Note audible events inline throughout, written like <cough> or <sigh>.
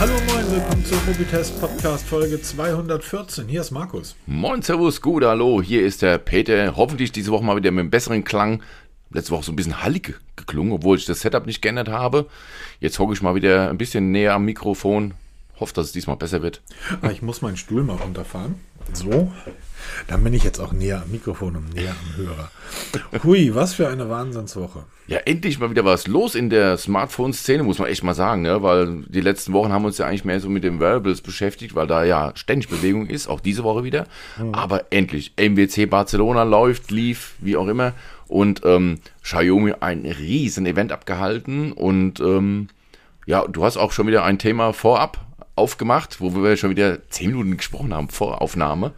Hallo moin, willkommen zum Mobitest Podcast Folge 214. Hier ist Markus. Moin, Servus, gut, hallo, hier ist der Peter. Hoffentlich diese Woche mal wieder mit einem besseren Klang. Letzte Woche so ein bisschen hallig geklungen, obwohl ich das Setup nicht geändert habe. Jetzt hocke ich mal wieder ein bisschen näher am Mikrofon. Hoffe, dass es diesmal besser wird. Ah, Ich muss meinen Stuhl mal runterfahren. So. Dann bin ich jetzt auch näher am Mikrofon und näher am Hörer. Hui, was für eine Wahnsinnswoche. Ja, endlich mal wieder was los in der Smartphone-Szene, muss man echt mal sagen, ne? weil die letzten Wochen haben wir uns ja eigentlich mehr so mit den Wearables beschäftigt, weil da ja ständig Bewegung ist, auch diese Woche wieder. Aber endlich, MWC Barcelona läuft, lief, wie auch immer. Und ähm, Xiaomi ein riesen Event abgehalten und ähm, ja, du hast auch schon wieder ein Thema vorab aufgemacht, wo wir schon wieder zehn Minuten gesprochen haben vor Aufnahme.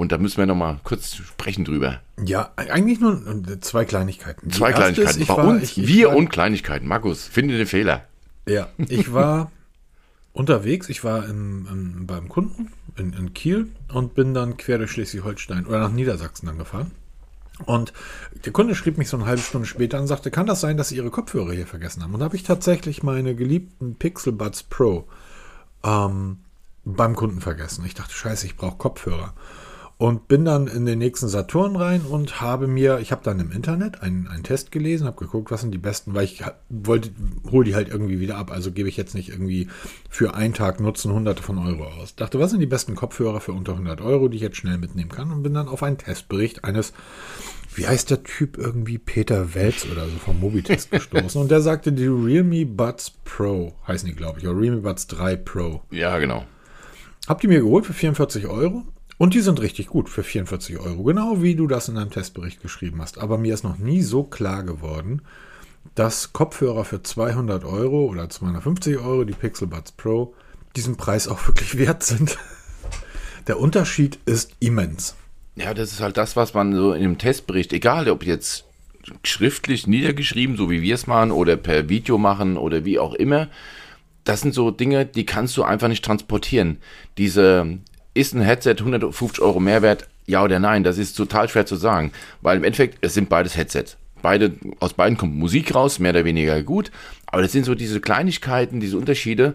Und da müssen wir noch mal kurz sprechen drüber. Ja, eigentlich nur äh, zwei Kleinigkeiten. Die Zwei ist, Kleinigkeiten. ich Bei war- uns, ich- ich wir war- und Kleinigkeiten. Markus, finde den Fehler. Ja, ich war <laughs> unterwegs. Ich war im, im, beim Kunden in, in Kiel und bin dann quer durch Schleswig-Holstein oder nach Niedersachsen dann gefahren. Und der Kunde schrieb mich so eine halbe Stunde später und sagte, kann das sein, dass Sie Ihre Kopfhörer hier vergessen haben? Und da habe ich tatsächlich meine geliebten Pixel Buds Pro ähm, beim Kunden vergessen. Ich dachte, scheiße, ich brauche Kopfhörer. Und bin dann in den nächsten Saturn rein und habe mir, ich habe dann im Internet einen, einen Test gelesen, habe geguckt, was sind die besten, weil ich wollte, hole die halt irgendwie wieder ab. Also gebe ich jetzt nicht irgendwie für einen Tag Nutzen hunderte von Euro aus. Dachte, was sind die besten Kopfhörer für unter 100 Euro, die ich jetzt schnell mitnehmen kann? Und bin dann auf einen Testbericht eines, wie heißt der Typ irgendwie, Peter Welz oder so vom Mobitest <laughs> gestoßen. Und der sagte, die Realme Buds Pro, heißen die, glaube ich, oder Realme Buds 3 Pro. Ja, genau. Hab die mir geholt für 44 Euro. Und die sind richtig gut für 44 Euro. Genau wie du das in deinem Testbericht geschrieben hast. Aber mir ist noch nie so klar geworden, dass Kopfhörer für 200 Euro oder 250 Euro, die Pixel Buds Pro, diesen Preis auch wirklich wert sind. <laughs> Der Unterschied ist immens. Ja, das ist halt das, was man so in dem Testbericht, egal ob jetzt schriftlich niedergeschrieben, so wie wir es machen, oder per Video machen oder wie auch immer, das sind so Dinge, die kannst du einfach nicht transportieren. Diese, ist ein Headset 150 Euro Mehrwert, ja oder nein, das ist total schwer zu sagen, weil im Endeffekt, es sind beides Headsets. Beide, aus beiden kommt Musik raus, mehr oder weniger gut, aber das sind so diese Kleinigkeiten, diese Unterschiede,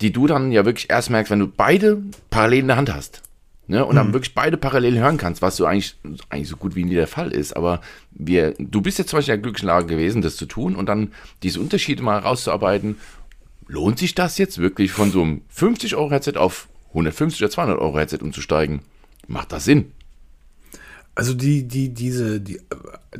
die du dann ja wirklich erst merkst, wenn du beide parallel in der Hand hast. Ne, und dann wirklich beide parallel hören kannst, was so eigentlich, eigentlich so gut wie nie der Fall ist. Aber wir, du bist jetzt zum Beispiel in der glücklichen Lage gewesen, das zu tun und dann diese Unterschiede mal rauszuarbeiten. Lohnt sich das jetzt wirklich von so einem 50-Euro-Headset auf 150 oder 200 Euro Headset umzusteigen? Macht das Sinn? Also die, die, diese, die,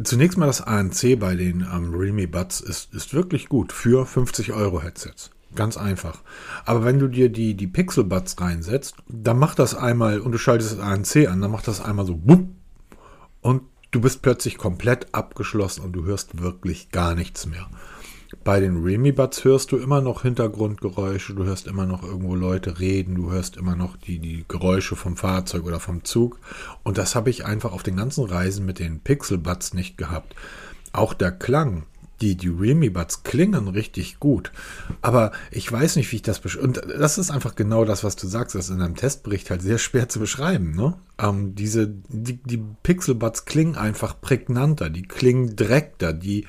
zunächst mal das ANC bei den ähm, Realme Buds ist, ist wirklich gut für 50 Euro Headsets. Ganz einfach. Aber wenn du dir die, die Pixel Buds reinsetzt, dann macht das einmal, und du schaltest das ANC an, dann macht das einmal so bumm, und du bist plötzlich komplett abgeschlossen und du hörst wirklich gar nichts mehr. Bei den Realme Buds hörst du immer noch Hintergrundgeräusche, du hörst immer noch irgendwo Leute reden, du hörst immer noch die, die Geräusche vom Fahrzeug oder vom Zug. Und das habe ich einfach auf den ganzen Reisen mit den Pixel Buds nicht gehabt. Auch der Klang, die, die Realme Buds klingen richtig gut. Aber ich weiß nicht, wie ich das beschreibe. Und das ist einfach genau das, was du sagst. Das ist in einem Testbericht halt sehr schwer zu beschreiben. Ne? Ähm, diese, die, die Pixel Buds klingen einfach prägnanter, die klingen direkter, die.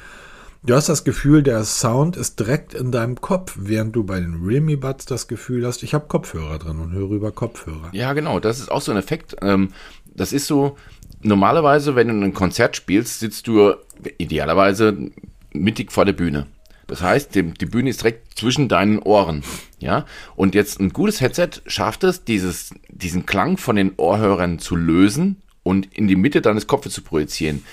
Du hast das Gefühl, der Sound ist direkt in deinem Kopf, während du bei den Realme Buds das Gefühl hast, ich habe Kopfhörer drin und höre über Kopfhörer. Ja, genau. Das ist auch so ein Effekt. Ähm, das ist so, normalerweise, wenn du ein Konzert spielst, sitzt du idealerweise mittig vor der Bühne. Das heißt, die, Bühne ist direkt zwischen deinen Ohren. Ja, und jetzt ein gutes Headset schafft es, dieses, diesen Klang von den Ohrhörern zu lösen und in die Mitte deines Kopfes zu projizieren.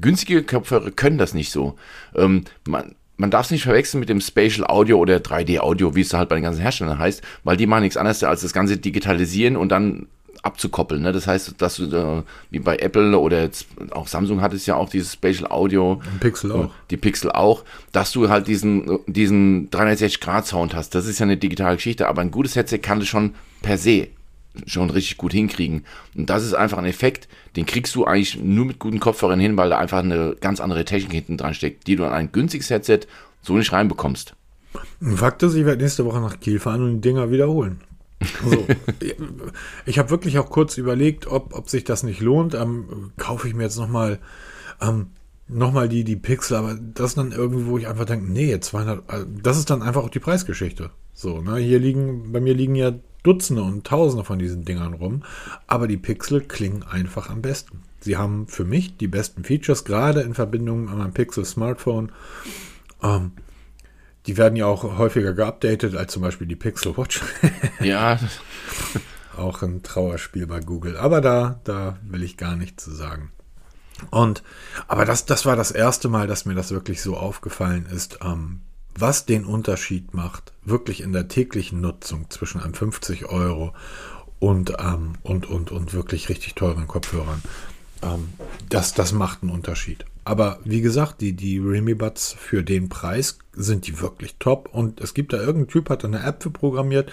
Günstige Kopfhörer können das nicht so. Ähm, man, man darf es nicht verwechseln mit dem Spatial Audio oder 3D Audio, wie es halt bei den ganzen Herstellern heißt, weil die machen nichts anderes als das Ganze digitalisieren und dann abzukoppeln. Ne? Das heißt, dass du äh, wie bei Apple oder jetzt auch Samsung hat es ja auch dieses Spatial Audio, Pixel auch. die Pixel auch, dass du halt diesen, diesen 360 Grad Sound hast. Das ist ja eine digitale Geschichte, aber ein gutes Headset kann das schon per se schon richtig gut hinkriegen. Und das ist einfach ein Effekt, den kriegst du eigentlich nur mit guten Kopfhörern hin, weil da einfach eine ganz andere Technik hinten dran steckt, die du an ein günstiges Headset so nicht reinbekommst. Fakt ist, ich werde nächste Woche nach Kiel fahren und die Dinger wiederholen. Also, <laughs> ich habe wirklich auch kurz überlegt, ob, ob sich das nicht lohnt. Ähm, kaufe ich mir jetzt nochmal. Ähm, nochmal die, die Pixel, aber das dann irgendwie, wo ich einfach denke, nee, 200, also das ist dann einfach auch die Preisgeschichte. So, ne, hier liegen, bei mir liegen ja Dutzende und Tausende von diesen Dingern rum, aber die Pixel klingen einfach am besten. Sie haben für mich die besten Features, gerade in Verbindung an meinem Pixel Smartphone. Ähm, die werden ja auch häufiger geupdatet als zum Beispiel die Pixel Watch. <laughs> ja. auch ein Trauerspiel bei Google. Aber da, da will ich gar nichts zu sagen. Und, aber das, das war das erste Mal, dass mir das wirklich so aufgefallen ist, ähm, was den Unterschied macht, wirklich in der täglichen Nutzung zwischen einem 50 Euro und, ähm, und, und, und wirklich richtig teuren Kopfhörern. Ähm, das, das macht einen Unterschied. Aber wie gesagt, die, die Realme Buds für den Preis sind die wirklich top. Und es gibt da irgendein Typ, hat eine App für programmiert.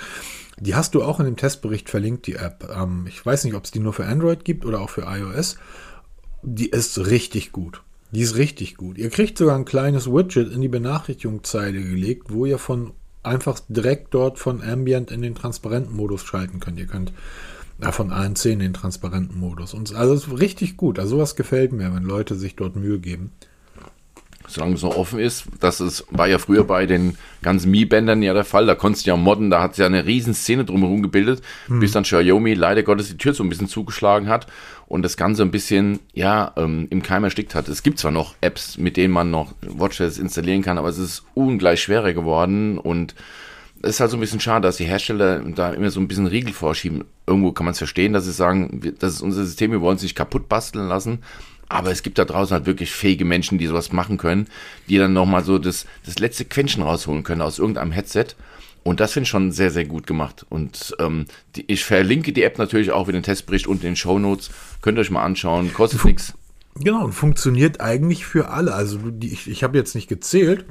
Die hast du auch in dem Testbericht verlinkt, die App. Ähm, ich weiß nicht, ob es die nur für Android gibt oder auch für iOS die ist richtig gut. Die ist richtig gut. Ihr kriegt sogar ein kleines Widget in die Benachrichtigungszeile gelegt, wo ihr von einfach direkt dort von Ambient in den transparenten Modus schalten könnt. Ihr könnt ja, von ANC in den transparenten Modus. Und also ist richtig gut. Also sowas gefällt mir, wenn Leute sich dort Mühe geben solange es noch offen ist. Das ist, war ja früher bei den ganzen Mi-Bändern ja der Fall. Da konntest du ja modden, da hat es ja eine riesen Szene drumherum gebildet, hm. bis dann Xiaomi leider Gottes die Tür so ein bisschen zugeschlagen hat und das Ganze ein bisschen, ja, ähm, im Keim erstickt hat. Es gibt zwar noch Apps, mit denen man noch Watches installieren kann, aber es ist ungleich schwerer geworden und es ist halt so ein bisschen schade, dass die Hersteller da immer so ein bisschen Riegel vorschieben. Irgendwo kann man es verstehen, dass sie sagen, das ist unser System, wir wollen es nicht kaputt basteln lassen. Aber es gibt da draußen halt wirklich fähige Menschen, die sowas machen können, die dann nochmal so das, das letzte Quäntchen rausholen können aus irgendeinem Headset. Und das finde ich schon sehr, sehr gut gemacht. Und ähm, die, ich verlinke die App natürlich auch mit dem Testbericht und den Show Notes. Könnt ihr euch mal anschauen. Kostet nichts. Genau, und funktioniert eigentlich für alle. Also die, ich, ich habe jetzt nicht gezählt,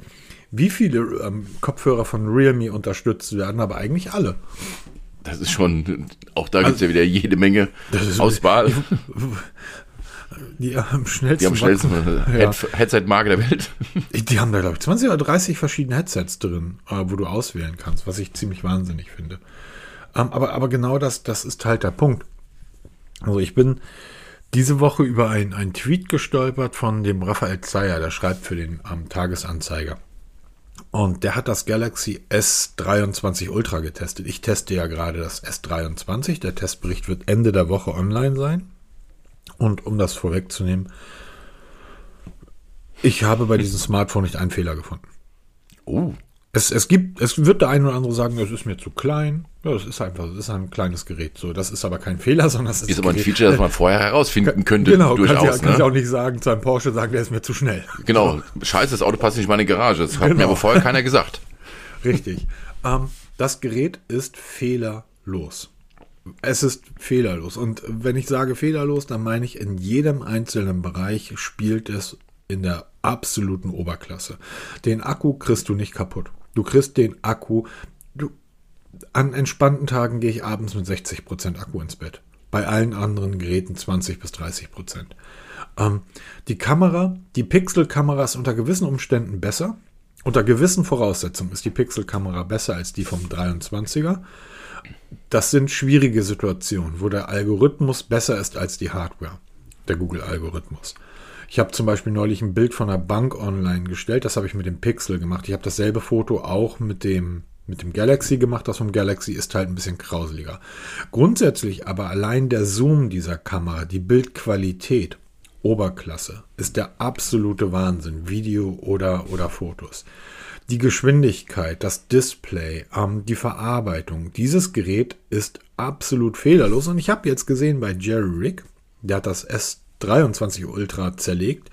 wie viele ähm, Kopfhörer von Realme unterstützt werden, aber eigentlich alle. Das ist schon, auch da gibt es also, ja wieder jede Menge Auswahl. <laughs> Die am schnellsten, die am schnellsten ja. Headset-Marke der Welt. <laughs> Die haben da, glaube ich, 20 oder 30 verschiedene Headsets drin, äh, wo du auswählen kannst, was ich ziemlich wahnsinnig finde. Ähm, aber, aber genau das, das ist halt der Punkt. Also ich bin diese Woche über einen Tweet gestolpert von dem Raphael Zeyer, der schreibt für den ähm, Tagesanzeiger. Und der hat das Galaxy S23 Ultra getestet. Ich teste ja gerade das S23. Der Testbericht wird Ende der Woche online sein. Und um das vorwegzunehmen, ich habe bei diesem Smartphone nicht einen Fehler gefunden. Oh. Es, es gibt, es wird der eine oder andere sagen, es ist mir zu klein. Ja, das ist einfach, das ist ein kleines Gerät. So, das ist aber kein Fehler, <laughs> sondern das ist. Ist aber ein Feature, das man vorher herausfinden könnte. Genau, durchaus. Kann, ich, ne? kann ich auch nicht sagen, zu einem Porsche sagen, der ist mir zu schnell. <laughs> Genau. Scheiße, das Auto passt nicht in meine Garage. Das hat genau. mir aber vorher keiner gesagt. <laughs> Richtig. ähm, das Gerät ist fehlerlos. Es ist fehlerlos. Und wenn ich sage fehlerlos, dann meine ich, in jedem einzelnen Bereich spielt es in der absoluten Oberklasse. Den Akku kriegst du nicht kaputt. Du kriegst den Akku. Du, an entspannten Tagen gehe ich abends mit 60% Akku ins Bett. Bei allen anderen Geräten 20 bis 30 Prozent. Ähm, die Kamera, die Pixel-Kamera ist unter gewissen Umständen besser. Unter gewissen Voraussetzungen ist die Pixel-Kamera besser als die vom 23er das sind schwierige Situationen, wo der Algorithmus besser ist als die Hardware, der Google-Algorithmus. Ich habe zum Beispiel neulich ein Bild von einer Bank online gestellt, das habe ich mit dem Pixel gemacht. Ich habe dasselbe Foto auch mit dem, mit dem Galaxy gemacht, das vom Galaxy ist halt ein bisschen grauseliger. Grundsätzlich aber allein der Zoom dieser Kamera, die Bildqualität, Oberklasse, ist der absolute Wahnsinn, Video oder, oder Fotos die Geschwindigkeit, das Display, ähm, die Verarbeitung. Dieses Gerät ist absolut fehlerlos. Und ich habe jetzt gesehen bei Jerry Rick, der hat das S23 Ultra zerlegt.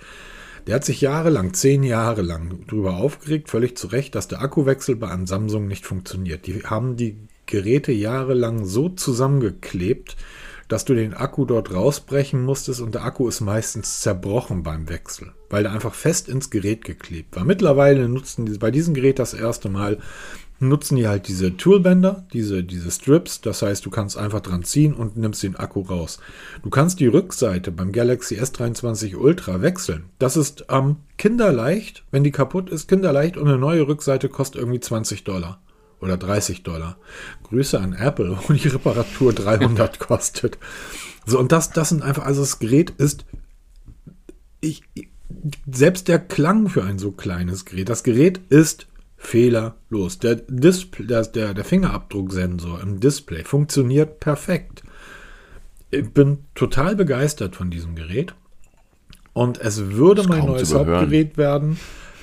Der hat sich jahrelang, zehn Jahre lang darüber aufgeregt, völlig zu Recht, dass der Akkuwechsel bei einem Samsung nicht funktioniert. Die haben die Geräte jahrelang so zusammengeklebt, dass du den Akku dort rausbrechen musstest und der Akku ist meistens zerbrochen beim Wechsel, weil der einfach fest ins Gerät geklebt war. Mittlerweile nutzen die bei diesem Gerät das erste Mal nutzen die halt diese Toolbänder, diese, diese Strips. Das heißt, du kannst einfach dran ziehen und nimmst den Akku raus. Du kannst die Rückseite beim Galaxy S23 Ultra wechseln. Das ist ähm, kinderleicht, wenn die kaputt ist, kinderleicht und eine neue Rückseite kostet irgendwie 20 Dollar oder 30 Dollar. Grüße an Apple, <laughs> wo die Reparatur 300 kostet. So, und das, das sind einfach, also das Gerät ist, ich, selbst der Klang für ein so kleines Gerät, das Gerät ist fehlerlos. Der, Display, der, der, der Fingerabdrucksensor im Display funktioniert perfekt. Ich bin total begeistert von diesem Gerät. Und es würde mein neues Hauptgerät werden.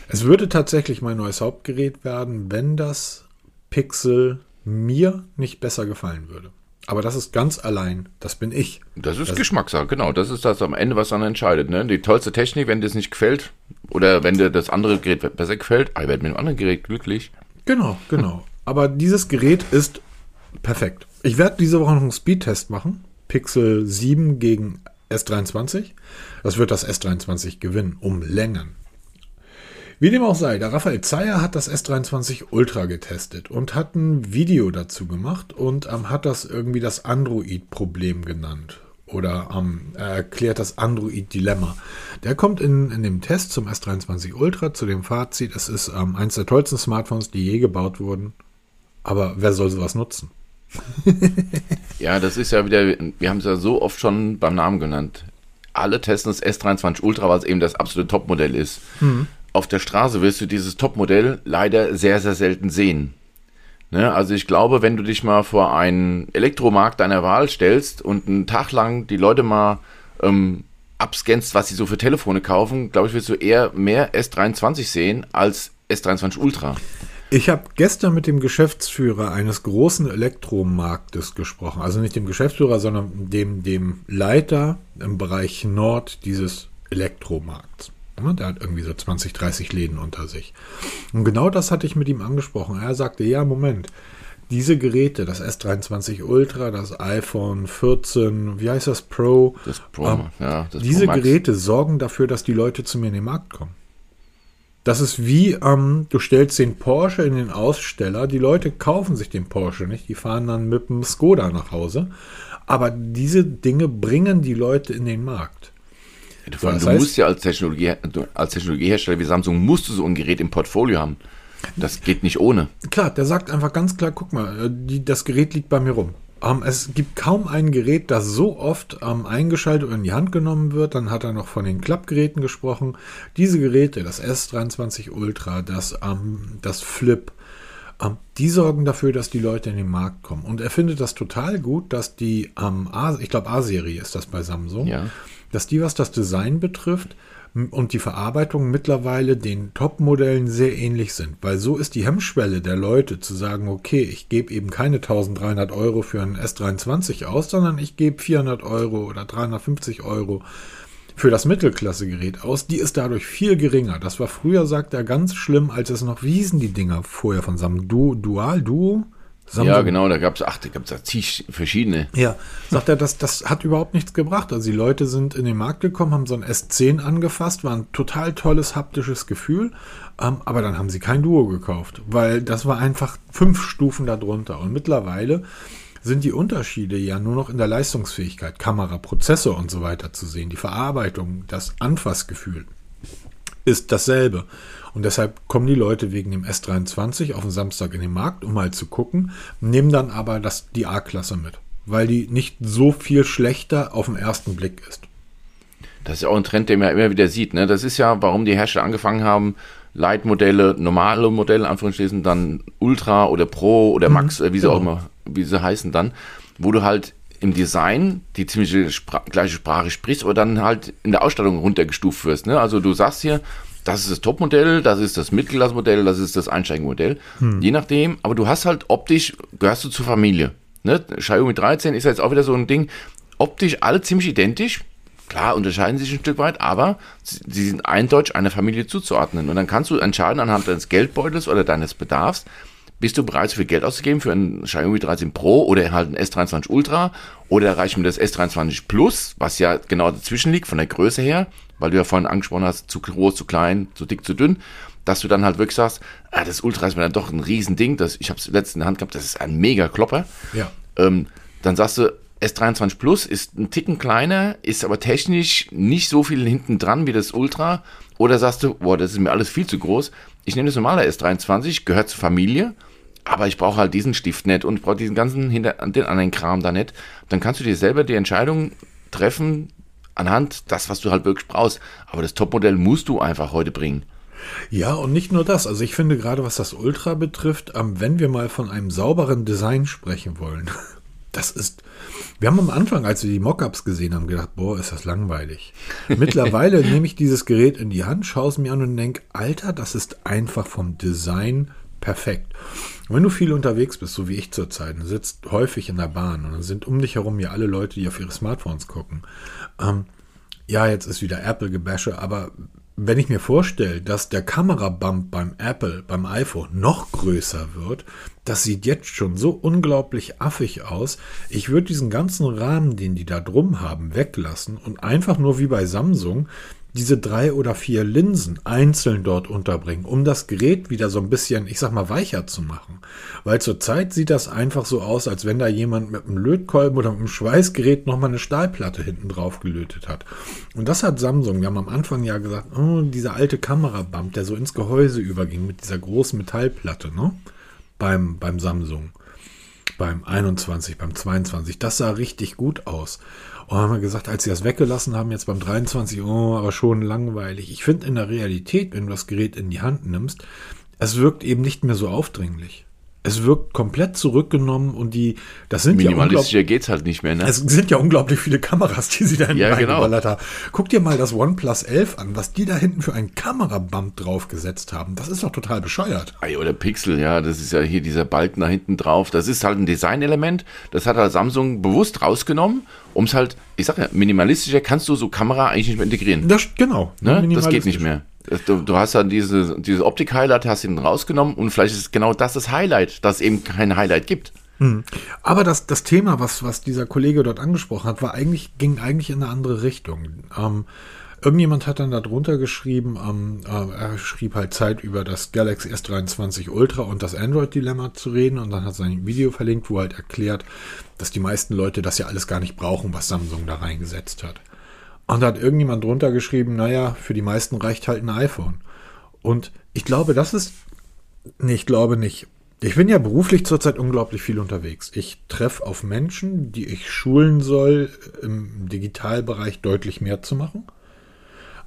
Es würde tatsächlich mein neues Hauptgerät werden, wenn das Pixel mir nicht besser gefallen würde. Aber das ist ganz allein, das bin ich. Das ist das Geschmackssache, genau. Das ist das am Ende, was dann entscheidet. Ne? Die tollste Technik, wenn dir das nicht gefällt oder wenn dir das andere Gerät besser gefällt, ich werde mit dem anderen Gerät glücklich. Genau, genau. Aber dieses Gerät ist perfekt. Ich werde diese Woche noch einen Speedtest machen. Pixel 7 gegen S23. Das wird das S23 gewinnen, um Längen. Wie dem auch sei, der Raphael Zeyer hat das S23 Ultra getestet und hat ein Video dazu gemacht und ähm, hat das irgendwie das Android-Problem genannt. Oder ähm, er erklärt das Android-Dilemma. Der kommt in, in dem Test zum S23 Ultra zu dem Fazit, es ist ähm, eins der tollsten Smartphones, die je gebaut wurden. Aber wer soll sowas nutzen? <laughs> ja, das ist ja wieder, wir haben es ja so oft schon beim Namen genannt. Alle testen das S23 Ultra, weil es eben das absolute Topmodell ist. Mhm auf der Straße wirst du dieses Topmodell leider sehr, sehr selten sehen. Ne? Also ich glaube, wenn du dich mal vor einen Elektromarkt deiner Wahl stellst und einen Tag lang die Leute mal ähm, abscannst, was sie so für Telefone kaufen, glaube ich, wirst du eher mehr S23 sehen als S23 Ultra. Ich habe gestern mit dem Geschäftsführer eines großen Elektromarktes gesprochen. Also nicht dem Geschäftsführer, sondern dem, dem Leiter im Bereich Nord dieses Elektromarkts. Ne, der hat irgendwie so 20, 30 Läden unter sich. Und genau das hatte ich mit ihm angesprochen. Er sagte, ja, Moment, diese Geräte, das S23 Ultra, das iPhone 14, wie heißt das Pro? Das Pro, ähm, ja. Das diese Pro Geräte sorgen dafür, dass die Leute zu mir in den Markt kommen. Das ist wie, ähm, du stellst den Porsche in den Aussteller, die Leute kaufen sich den Porsche nicht, die fahren dann mit dem Skoda nach Hause. Aber diese Dinge bringen die Leute in den Markt. Du, du heißt, musst ja als, Technologie, als Technologiehersteller wie Samsung musst du so ein Gerät im Portfolio haben. Das geht nicht ohne. Klar, der sagt einfach ganz klar, guck mal, äh, die, das Gerät liegt bei mir rum. Ähm, es gibt kaum ein Gerät, das so oft ähm, eingeschaltet und in die Hand genommen wird. Dann hat er noch von den Klappgeräten gesprochen. Diese Geräte, das S23 Ultra, das, ähm, das Flip, ähm, die sorgen dafür, dass die Leute in den Markt kommen. Und er findet das total gut, dass die, ähm, A, ich glaube A-Serie ist das bei Samsung, ja dass die, was das Design betrifft und die Verarbeitung mittlerweile den Top-Modellen sehr ähnlich sind. Weil so ist die Hemmschwelle der Leute zu sagen, okay, ich gebe eben keine 1300 Euro für einen S23 aus, sondern ich gebe 400 Euro oder 350 Euro für das Mittelklasse-Gerät aus. Die ist dadurch viel geringer. Das war früher, sagt er, ganz schlimm, als es noch, wie hießen die Dinger vorher von Samsung? Du, Dual, Duo? Samsung. Ja, genau, da gab es, ach, da gab es zig verschiedene. Ja, sagt er, das, das hat überhaupt nichts gebracht. Also die Leute sind in den Markt gekommen, haben so ein S10 angefasst, war ein total tolles haptisches Gefühl, ähm, aber dann haben sie kein Duo gekauft, weil das war einfach fünf Stufen darunter. Und mittlerweile sind die Unterschiede ja nur noch in der Leistungsfähigkeit, Kamera, Prozessor und so weiter zu sehen. Die Verarbeitung, das Anfassgefühl ist dasselbe. Und deshalb kommen die Leute wegen dem S23 auf den Samstag in den Markt, um mal zu gucken, nehmen dann aber das, die A-Klasse mit, weil die nicht so viel schlechter auf den ersten Blick ist. Das ist ja auch ein Trend, den man immer wieder sieht. Ne? Das ist ja, warum die Hersteller angefangen haben, Light-Modelle, normale Modelle, Anführungsstrichen, dann Ultra oder Pro oder Max, mhm, wie sie genau. auch immer, wie sie heißen dann, wo du halt im Design die ziemlich Spra gleiche Sprache sprichst, aber dann halt in der Ausstattung runtergestuft wirst. Ne? Also du sagst hier, das ist das Topmodell, das ist das Mittelklassmodell, das ist das Einsteigenmodell. Hm. Je nachdem, aber du hast halt optisch, gehörst du zur Familie. Ne? Xiaomi 13 ist jetzt auch wieder so ein Ding, optisch alle ziemlich identisch. Klar, unterscheiden sich ein Stück weit, aber sie sind eindeutig einer Familie zuzuordnen. Und dann kannst du entscheiden anhand deines Geldbeutels oder deines Bedarfs, bist du bereit, so viel Geld auszugeben für ein Xiaomi 13 Pro oder halt ein S23 Ultra oder reicht mir das S23 Plus, was ja genau dazwischen liegt von der Größe her, weil du ja vorhin angesprochen hast, zu groß, zu klein, zu dick, zu dünn, dass du dann halt wirklich sagst, ah, das Ultra ist mir dann doch ein Riesending, das, ich habe es letztens in der Hand gehabt, das ist ein mega Klopper. Ja. Ähm, dann sagst du, S23 Plus ist ein Ticken kleiner, ist aber technisch nicht so viel hinten dran wie das Ultra. Oder sagst du, boah, das ist mir alles viel zu groß. Ich nehme das normale S23, gehört zur Familie, aber ich brauche halt diesen Stift nicht und ich brauche diesen ganzen hinter den anderen Kram da nicht. Dann kannst du dir selber die Entscheidung treffen, anhand das, was du halt wirklich brauchst. Aber das Topmodell musst du einfach heute bringen. Ja, und nicht nur das. Also ich finde gerade, was das Ultra betrifft, ähm, wenn wir mal von einem sauberen Design sprechen wollen, <laughs> das ist. Wir haben am Anfang, als wir die Mockups gesehen haben, gedacht, boah, ist das langweilig. <laughs> Mittlerweile nehme ich dieses Gerät in die Hand, schaue es mir an und denke, Alter, das ist einfach vom Design perfekt. Wenn du viel unterwegs bist, so wie ich zurzeit, und sitzt häufig in der Bahn und dann sind um dich herum ja alle Leute, die auf ihre Smartphones gucken. Ähm, ja, jetzt ist wieder Apple-Gebäsche, aber wenn ich mir vorstelle, dass der Kamerabump beim Apple, beim iPhone noch größer wird, das sieht jetzt schon so unglaublich affig aus. Ich würde diesen ganzen Rahmen, den die da drum haben, weglassen und einfach nur wie bei Samsung diese drei oder vier Linsen einzeln dort unterbringen, um das Gerät wieder so ein bisschen, ich sag mal, weicher zu machen. Weil zurzeit sieht das einfach so aus, als wenn da jemand mit einem Lötkolben oder mit einem Schweißgerät nochmal eine Stahlplatte hinten drauf gelötet hat. Und das hat Samsung, wir haben am Anfang ja gesagt, oh, dieser alte Kamerabump, der so ins Gehäuse überging mit dieser großen Metallplatte, ne? Beim, beim Samsung. Beim 21, beim 22. Das sah richtig gut aus. Und haben wir gesagt, als sie das weggelassen haben, jetzt beim 23, oh, aber schon langweilig. Ich finde in der Realität, wenn du das Gerät in die Hand nimmst, es wirkt eben nicht mehr so aufdringlich. Es wirkt komplett zurückgenommen und die, das sind ja Minimalistischer geht's halt nicht mehr, ne? Es sind ja unglaublich viele Kameras, die sie da hinten ja, genau. haben. Guck dir mal das OnePlus 11 an, was die da hinten für einen Kamerabump draufgesetzt haben. Das ist doch total bescheuert. Oder Pixel, ja, das ist ja hier dieser Balken da hinten drauf. Das ist halt ein Designelement. Das hat halt Samsung bewusst rausgenommen, um es halt, ich sag ja, minimalistischer kannst du so Kamera eigentlich nicht mehr integrieren. Das, genau. Ne? Das geht nicht mehr. Du, du hast dann diese, dieses Optik-Highlight, hast ihn rausgenommen und vielleicht ist genau das das Highlight, dass es eben kein Highlight gibt. Hm. Aber das, das Thema, was, was dieser Kollege dort angesprochen hat, war eigentlich, ging eigentlich in eine andere Richtung. Ähm, irgendjemand hat dann darunter geschrieben, ähm, äh, er schrieb halt Zeit über das Galaxy S23 Ultra und das Android-Dilemma zu reden und dann hat sein Video verlinkt, wo halt erklärt, dass die meisten Leute das ja alles gar nicht brauchen, was Samsung da reingesetzt hat. Und da hat irgendjemand drunter geschrieben, naja, für die meisten reicht halt ein iPhone. Und ich glaube, das ist, nee, ich glaube nicht. Ich bin ja beruflich zurzeit unglaublich viel unterwegs. Ich treffe auf Menschen, die ich schulen soll, im Digitalbereich deutlich mehr zu machen.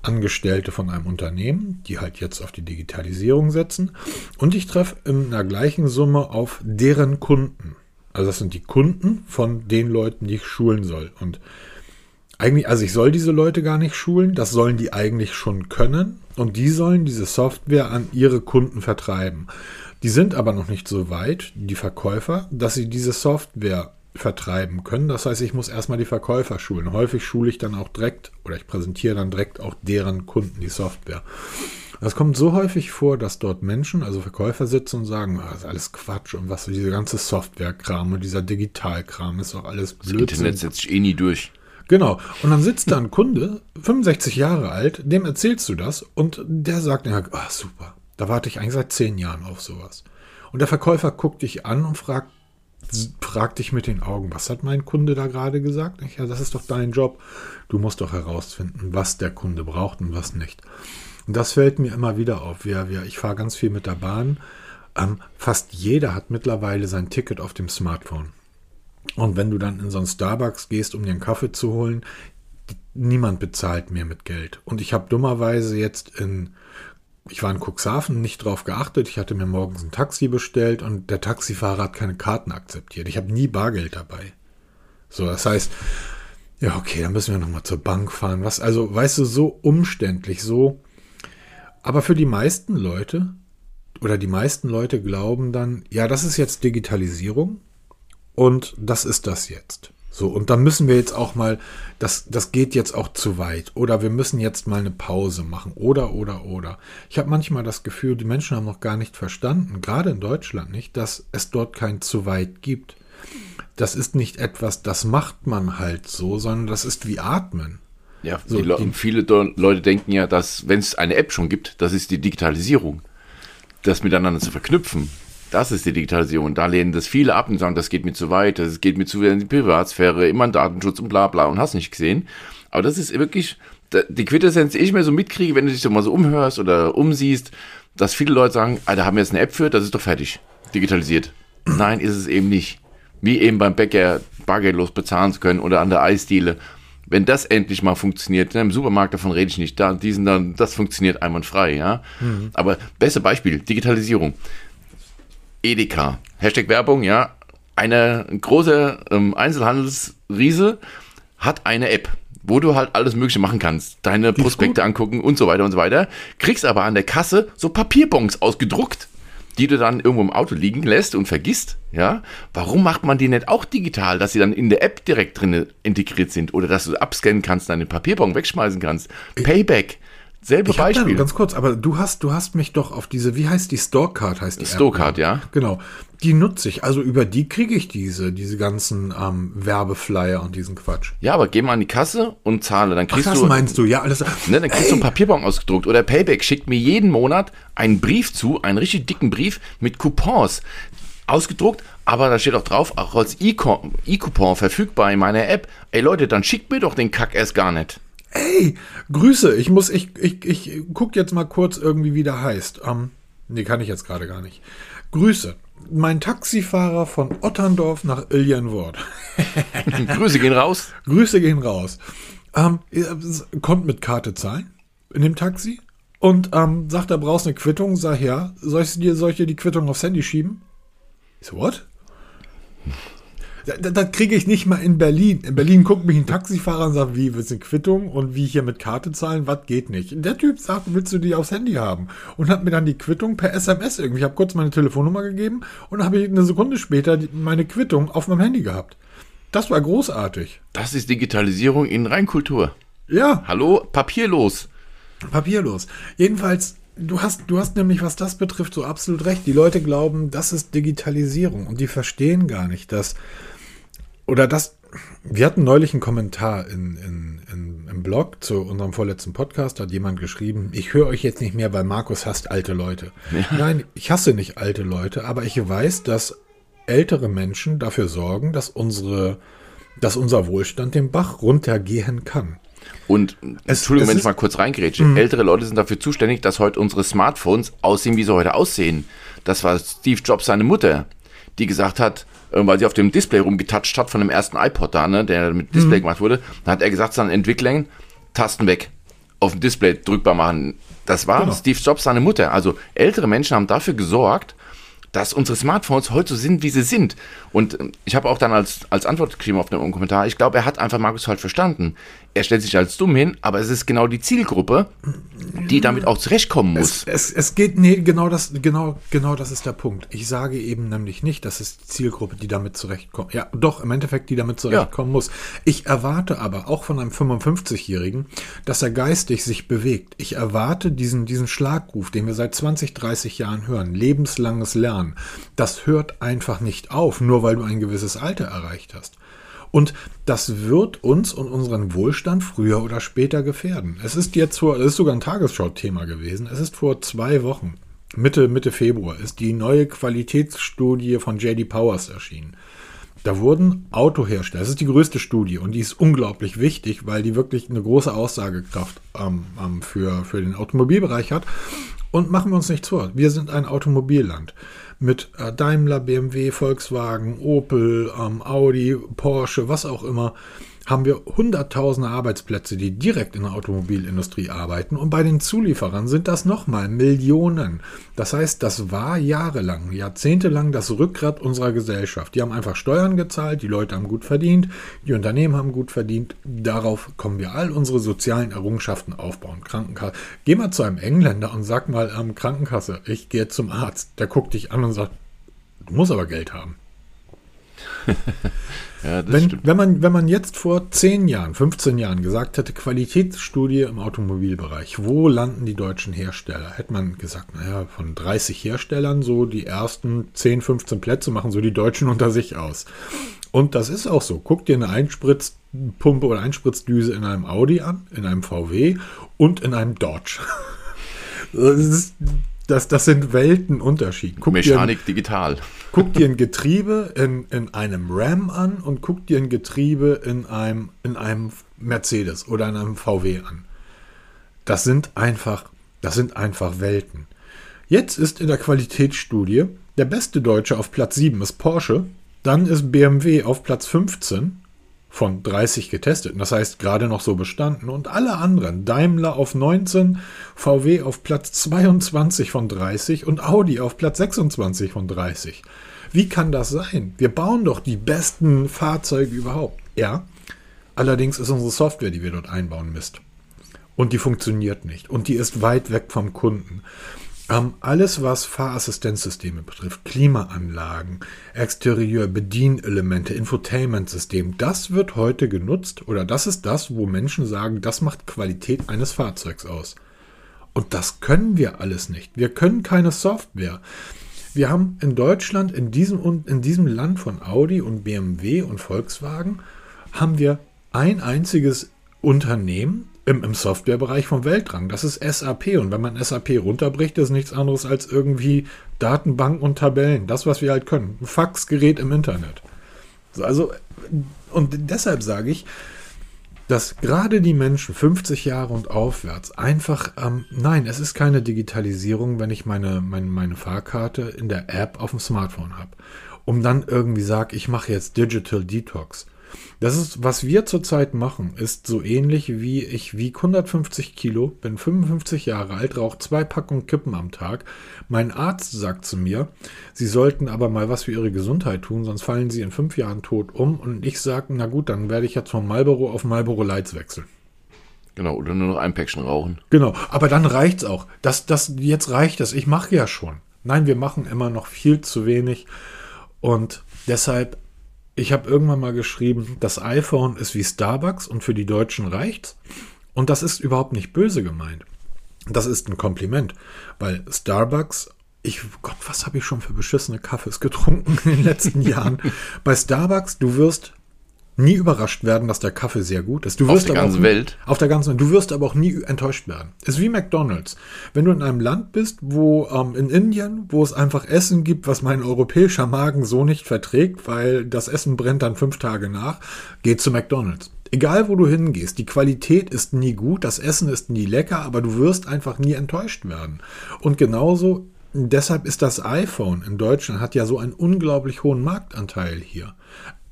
Angestellte von einem Unternehmen, die halt jetzt auf die Digitalisierung setzen. Und ich treffe in der gleichen Summe auf deren Kunden. Also das sind die Kunden von den Leuten, die ich schulen soll. Und eigentlich, also ich soll diese Leute gar nicht schulen, das sollen die eigentlich schon können und die sollen diese Software an ihre Kunden vertreiben. Die sind aber noch nicht so weit, die Verkäufer, dass sie diese Software vertreiben können. Das heißt, ich muss erstmal die Verkäufer schulen. Häufig schule ich dann auch direkt oder ich präsentiere dann direkt auch deren Kunden die Software. Das kommt so häufig vor, dass dort Menschen, also Verkäufer sitzen und sagen, ah, das ist alles Quatsch und was diese ganze Softwarekram und dieser Digitalkram ist auch alles Blödsinn. Das Internet setzt sich eh nie durch. Genau. Und dann sitzt da ein Kunde, 65 Jahre alt, dem erzählst du das und der sagt ja, ah, super, da warte ich eigentlich seit zehn Jahren auf sowas. Und der Verkäufer guckt dich an und fragt, fragt dich mit den Augen, was hat mein Kunde da gerade gesagt? Ja, das ist doch dein Job. Du musst doch herausfinden, was der Kunde braucht und was nicht. Und das fällt mir immer wieder auf. Wir, wir, ich fahre ganz viel mit der Bahn. Ähm, fast jeder hat mittlerweile sein Ticket auf dem Smartphone. Und wenn du dann in so einen Starbucks gehst, um dir einen Kaffee zu holen, niemand bezahlt mehr mit Geld. Und ich habe dummerweise jetzt in, ich war in Cuxhaven, nicht drauf geachtet. Ich hatte mir morgens ein Taxi bestellt und der Taxifahrer hat keine Karten akzeptiert. Ich habe nie Bargeld dabei. So, das heißt, ja, okay, dann müssen wir nochmal zur Bank fahren. Was, also, weißt du, so umständlich, so. Aber für die meisten Leute, oder die meisten Leute glauben dann, ja, das ist jetzt Digitalisierung. Und das ist das jetzt. So, und dann müssen wir jetzt auch mal, das, das geht jetzt auch zu weit. Oder wir müssen jetzt mal eine Pause machen. Oder, oder, oder. Ich habe manchmal das Gefühl, die Menschen haben noch gar nicht verstanden, gerade in Deutschland nicht, dass es dort kein zu weit gibt. Das ist nicht etwas, das macht man halt so, sondern das ist wie Atmen. Ja, so, die, viele Leute denken ja, dass, wenn es eine App schon gibt, das ist die Digitalisierung. Das miteinander zu verknüpfen. Das ist die Digitalisierung. Da lehnen das viele ab und sagen, das geht mir zu weit, das geht mir zu in die Privatsphäre, immer ein Datenschutz und bla bla und hast nicht gesehen. Aber das ist wirklich die Quintessenz, die ich mir so mitkriege, wenn du dich so mal so umhörst oder umsiehst, dass viele Leute sagen, ah, da haben wir jetzt eine App für, das ist doch fertig. Digitalisiert. Nein, ist es eben nicht. Wie eben beim Bäcker bargeldlos bezahlen zu können oder an der Eisdiele. wenn das endlich mal funktioniert, ne, im Supermarkt, davon rede ich nicht, da, diesen dann, das funktioniert einwandfrei, ja. Mhm. Aber beste Beispiel, Digitalisierung. Edeka, Hashtag Werbung, ja. Eine große ähm, Einzelhandelsriese hat eine App, wo du halt alles Mögliche machen kannst. Deine Prospekte angucken und so weiter und so weiter. Kriegst aber an der Kasse so Papierbons ausgedruckt die du dann irgendwo im Auto liegen lässt und vergisst, ja, warum macht man die nicht auch digital, dass sie dann in der App direkt drin integriert sind oder dass du abscannen kannst, deinen Papierbon wegschmeißen kannst? Payback. Selbe ich Beispiel. ganz kurz, aber du hast, du hast mich doch auf diese, wie heißt die Storecard heißt die Storecard, ja. Genau. Die nutze ich. Also über die kriege ich diese, diese ganzen ähm, Werbeflyer und diesen Quatsch. Ja, aber geh mal an die Kasse und zahle. Dann kriegst Ach, das du. meinst du, ja, alles. Ne, dann kriegst Ey. du einen Papierbon ausgedruckt. Oder Payback schickt mir jeden Monat einen Brief zu, einen richtig dicken Brief mit Coupons ausgedruckt, aber da steht auch drauf, auch als E-Coupon verfügbar in meiner App. Ey Leute, dann schickt mir doch den Kack erst gar nicht. Ey, Grüße. Ich muss, ich, ich, ich guck jetzt mal kurz irgendwie, wie der heißt. Ähm, nee, kann ich jetzt gerade gar nicht. Grüße. Mein Taxifahrer von Otterndorf nach Illienwort. <laughs> Grüße gehen raus. Grüße gehen raus. Ähm, kommt mit Karte zahlen in dem Taxi und ähm, sagt, er brauchst eine Quittung. Sag ja, soll ich dir, soll ich dir die Quittung aufs Handy schieben? Ich so, what? Das, das kriege ich nicht mal in Berlin. In Berlin guckt mich ein Taxifahrer und sagt, wie, willst du eine Quittung und wie hier mit Karte zahlen? Was geht nicht? Und der Typ sagt, willst du die aufs Handy haben? Und hat mir dann die Quittung per SMS irgendwie. Ich habe kurz meine Telefonnummer gegeben und habe ich eine Sekunde später meine Quittung auf meinem Handy gehabt. Das war großartig. Das ist Digitalisierung in Reinkultur. Ja. Hallo, papierlos. Papierlos. Jedenfalls, du hast, du hast nämlich, was das betrifft, so absolut recht. Die Leute glauben, das ist Digitalisierung und die verstehen gar nicht, dass oder das, wir hatten neulich einen Kommentar in, in, in, im Blog zu unserem vorletzten Podcast, hat jemand geschrieben, ich höre euch jetzt nicht mehr, weil Markus hasst alte Leute. Ja. Nein, ich hasse nicht alte Leute, aber ich weiß, dass ältere Menschen dafür sorgen, dass unsere, dass unser Wohlstand den Bach runtergehen kann. Und es, Entschuldigung, es wenn ich mal kurz reingrätsche. Mhm. Ältere Leute sind dafür zuständig, dass heute unsere Smartphones aussehen, wie sie heute aussehen. Das war Steve Jobs seine Mutter, die gesagt hat, weil sie auf dem Display rumgetatscht hat von dem ersten iPod da, ne, der mit Display mhm. gemacht wurde. Dann hat er gesagt, seinen Entwicklern, Tasten weg, auf dem Display drückbar machen. Das war genau. Steve Jobs seine Mutter. Also ältere Menschen haben dafür gesorgt, dass unsere Smartphones heute so sind, wie sie sind. Und ähm, ich habe auch dann als, als Antwort geschrieben auf den Kommentar, ich glaube, er hat einfach Markus falsch verstanden. Er stellt sich als dumm hin, aber es ist genau die Zielgruppe, die damit auch zurechtkommen muss. Es, es, es, geht, nee, genau das, genau, genau das ist der Punkt. Ich sage eben nämlich nicht, dass es die Zielgruppe, die damit zurechtkommt. Ja, doch, im Endeffekt, die damit zurechtkommen ja. muss. Ich erwarte aber auch von einem 55-Jährigen, dass er geistig sich bewegt. Ich erwarte diesen, diesen Schlagruf, den wir seit 20, 30 Jahren hören, lebenslanges Lernen. Das hört einfach nicht auf, nur weil du ein gewisses Alter erreicht hast. Und das wird uns und unseren Wohlstand früher oder später gefährden. Es ist jetzt vor, es ist sogar ein Tagesschau-Thema gewesen. Es ist vor zwei Wochen, Mitte, Mitte Februar, ist die neue Qualitätsstudie von JD Powers erschienen. Da wurden Autohersteller, das ist die größte Studie und die ist unglaublich wichtig, weil die wirklich eine große Aussagekraft ähm, ähm, für, für den Automobilbereich hat. Und machen wir uns nichts vor, wir sind ein Automobilland mit äh, Daimler, BMW, Volkswagen, Opel, ähm, Audi, Porsche, was auch immer, haben wir hunderttausende Arbeitsplätze, die direkt in der Automobilindustrie arbeiten. Und bei den Zulieferern sind das nochmal Millionen. Das heißt, das war jahrelang, jahrzehntelang das Rückgrat unserer Gesellschaft. Die haben einfach Steuern gezahlt, die Leute haben gut verdient, die Unternehmen haben gut verdient. Darauf kommen wir all unsere sozialen Errungenschaften aufbauen. Krankenkasse. Geh mal zu einem Engländer und sag mal, ähm, Krankenkasse, ich gehe zum Arzt. Der guckt dich an und sagt, du musst aber Geld haben. Ja, wenn, wenn, man, wenn man jetzt vor 10 Jahren, 15 Jahren gesagt hätte, Qualitätsstudie im Automobilbereich, wo landen die deutschen Hersteller? Hätte man gesagt, naja, von 30 Herstellern so die ersten 10, 15 Plätze machen so die Deutschen unter sich aus. Und das ist auch so. Guck dir eine Einspritzpumpe oder Einspritzdüse in einem Audi an, in einem VW und in einem Dodge. <laughs> Das ist das, das sind Weltenunterschiede. Guck Mechanik dir, digital. Guck dir ein Getriebe in, in einem Ram an und guck dir ein Getriebe in einem, in einem Mercedes oder in einem VW an. Das sind einfach, das sind einfach Welten. Jetzt ist in der Qualitätsstudie der beste Deutsche auf Platz 7 ist Porsche, dann ist BMW auf Platz 15 von 30 getestet. Das heißt, gerade noch so bestanden. Und alle anderen, Daimler auf 19, VW auf Platz 22 von 30 und Audi auf Platz 26 von 30. Wie kann das sein? Wir bauen doch die besten Fahrzeuge überhaupt. Ja, allerdings ist unsere Software, die wir dort einbauen, Mist. Und die funktioniert nicht. Und die ist weit weg vom Kunden. Ähm, alles, was Fahrassistenzsysteme betrifft, Klimaanlagen, Exterieur, Bedienelemente, Infotainment-System, das wird heute genutzt oder das ist das, wo Menschen sagen, das macht Qualität eines Fahrzeugs aus. Und das können wir alles nicht. Wir können keine Software. Wir haben in Deutschland, in diesem, in diesem Land von Audi und BMW und Volkswagen, haben wir ein einziges Unternehmen, im, im Softwarebereich vom Weltrang. Das ist SAP. Und wenn man SAP runterbricht, ist nichts anderes als irgendwie Datenbank und Tabellen. Das, was wir halt können. Ein Faxgerät im Internet. Also, und deshalb sage ich, dass gerade die Menschen 50 Jahre und aufwärts einfach, ähm, nein, es ist keine Digitalisierung, wenn ich meine, meine, meine Fahrkarte in der App auf dem Smartphone habe. Um dann irgendwie sage, ich mache jetzt Digital Detox. Das ist, was wir zurzeit machen, ist so ähnlich wie ich wiege 150 Kilo, bin 55 Jahre alt, rauche zwei Packungen Kippen am Tag. Mein Arzt sagt zu mir, Sie sollten aber mal was für Ihre Gesundheit tun, sonst fallen Sie in fünf Jahren tot um. Und ich sage, na gut, dann werde ich jetzt von Marlboro auf Marlboro Lights wechseln. Genau, oder nur noch ein Päckchen rauchen. Genau, aber dann reicht's auch. Das, das, jetzt reicht es. Ich mache ja schon. Nein, wir machen immer noch viel zu wenig. Und deshalb ich habe irgendwann mal geschrieben, das iPhone ist wie Starbucks und für die Deutschen reicht's. Und das ist überhaupt nicht böse gemeint. Das ist ein Kompliment, weil Starbucks, ich, Gott, was habe ich schon für beschissene Kaffees getrunken in den letzten Jahren? <laughs> Bei Starbucks, du wirst nie überrascht werden, dass der Kaffee sehr gut ist. Du auf wirst der ganzen nie, Welt. Auf der ganzen Welt. Du wirst aber auch nie enttäuscht werden. Ist wie McDonald's. Wenn du in einem Land bist, wo ähm, in Indien, wo es einfach Essen gibt, was mein europäischer Magen so nicht verträgt, weil das Essen brennt dann fünf Tage nach, geh zu McDonald's. Egal wo du hingehst, die Qualität ist nie gut, das Essen ist nie lecker, aber du wirst einfach nie enttäuscht werden. Und genauso Deshalb ist das iPhone in Deutschland hat ja so einen unglaublich hohen Marktanteil hier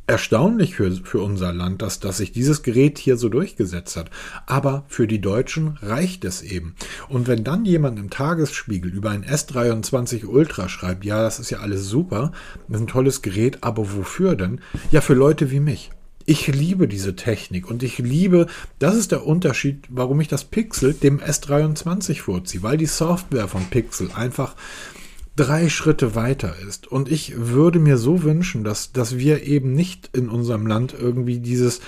erstaunlich für, für unser Land, dass, dass sich dieses Gerät hier so durchgesetzt hat. Aber für die Deutschen reicht es eben. Und wenn dann jemand im Tagesspiegel über ein S23 Ultra schreibt, ja, das ist ja alles super, ein tolles Gerät, aber wofür denn? Ja, für Leute wie mich. Ich liebe diese Technik und ich liebe, das ist der Unterschied, warum ich das Pixel dem S23 vorziehe, weil die Software von Pixel einfach drei Schritte weiter ist. Und ich würde mir so wünschen, dass, dass wir eben nicht in unserem Land irgendwie dieses,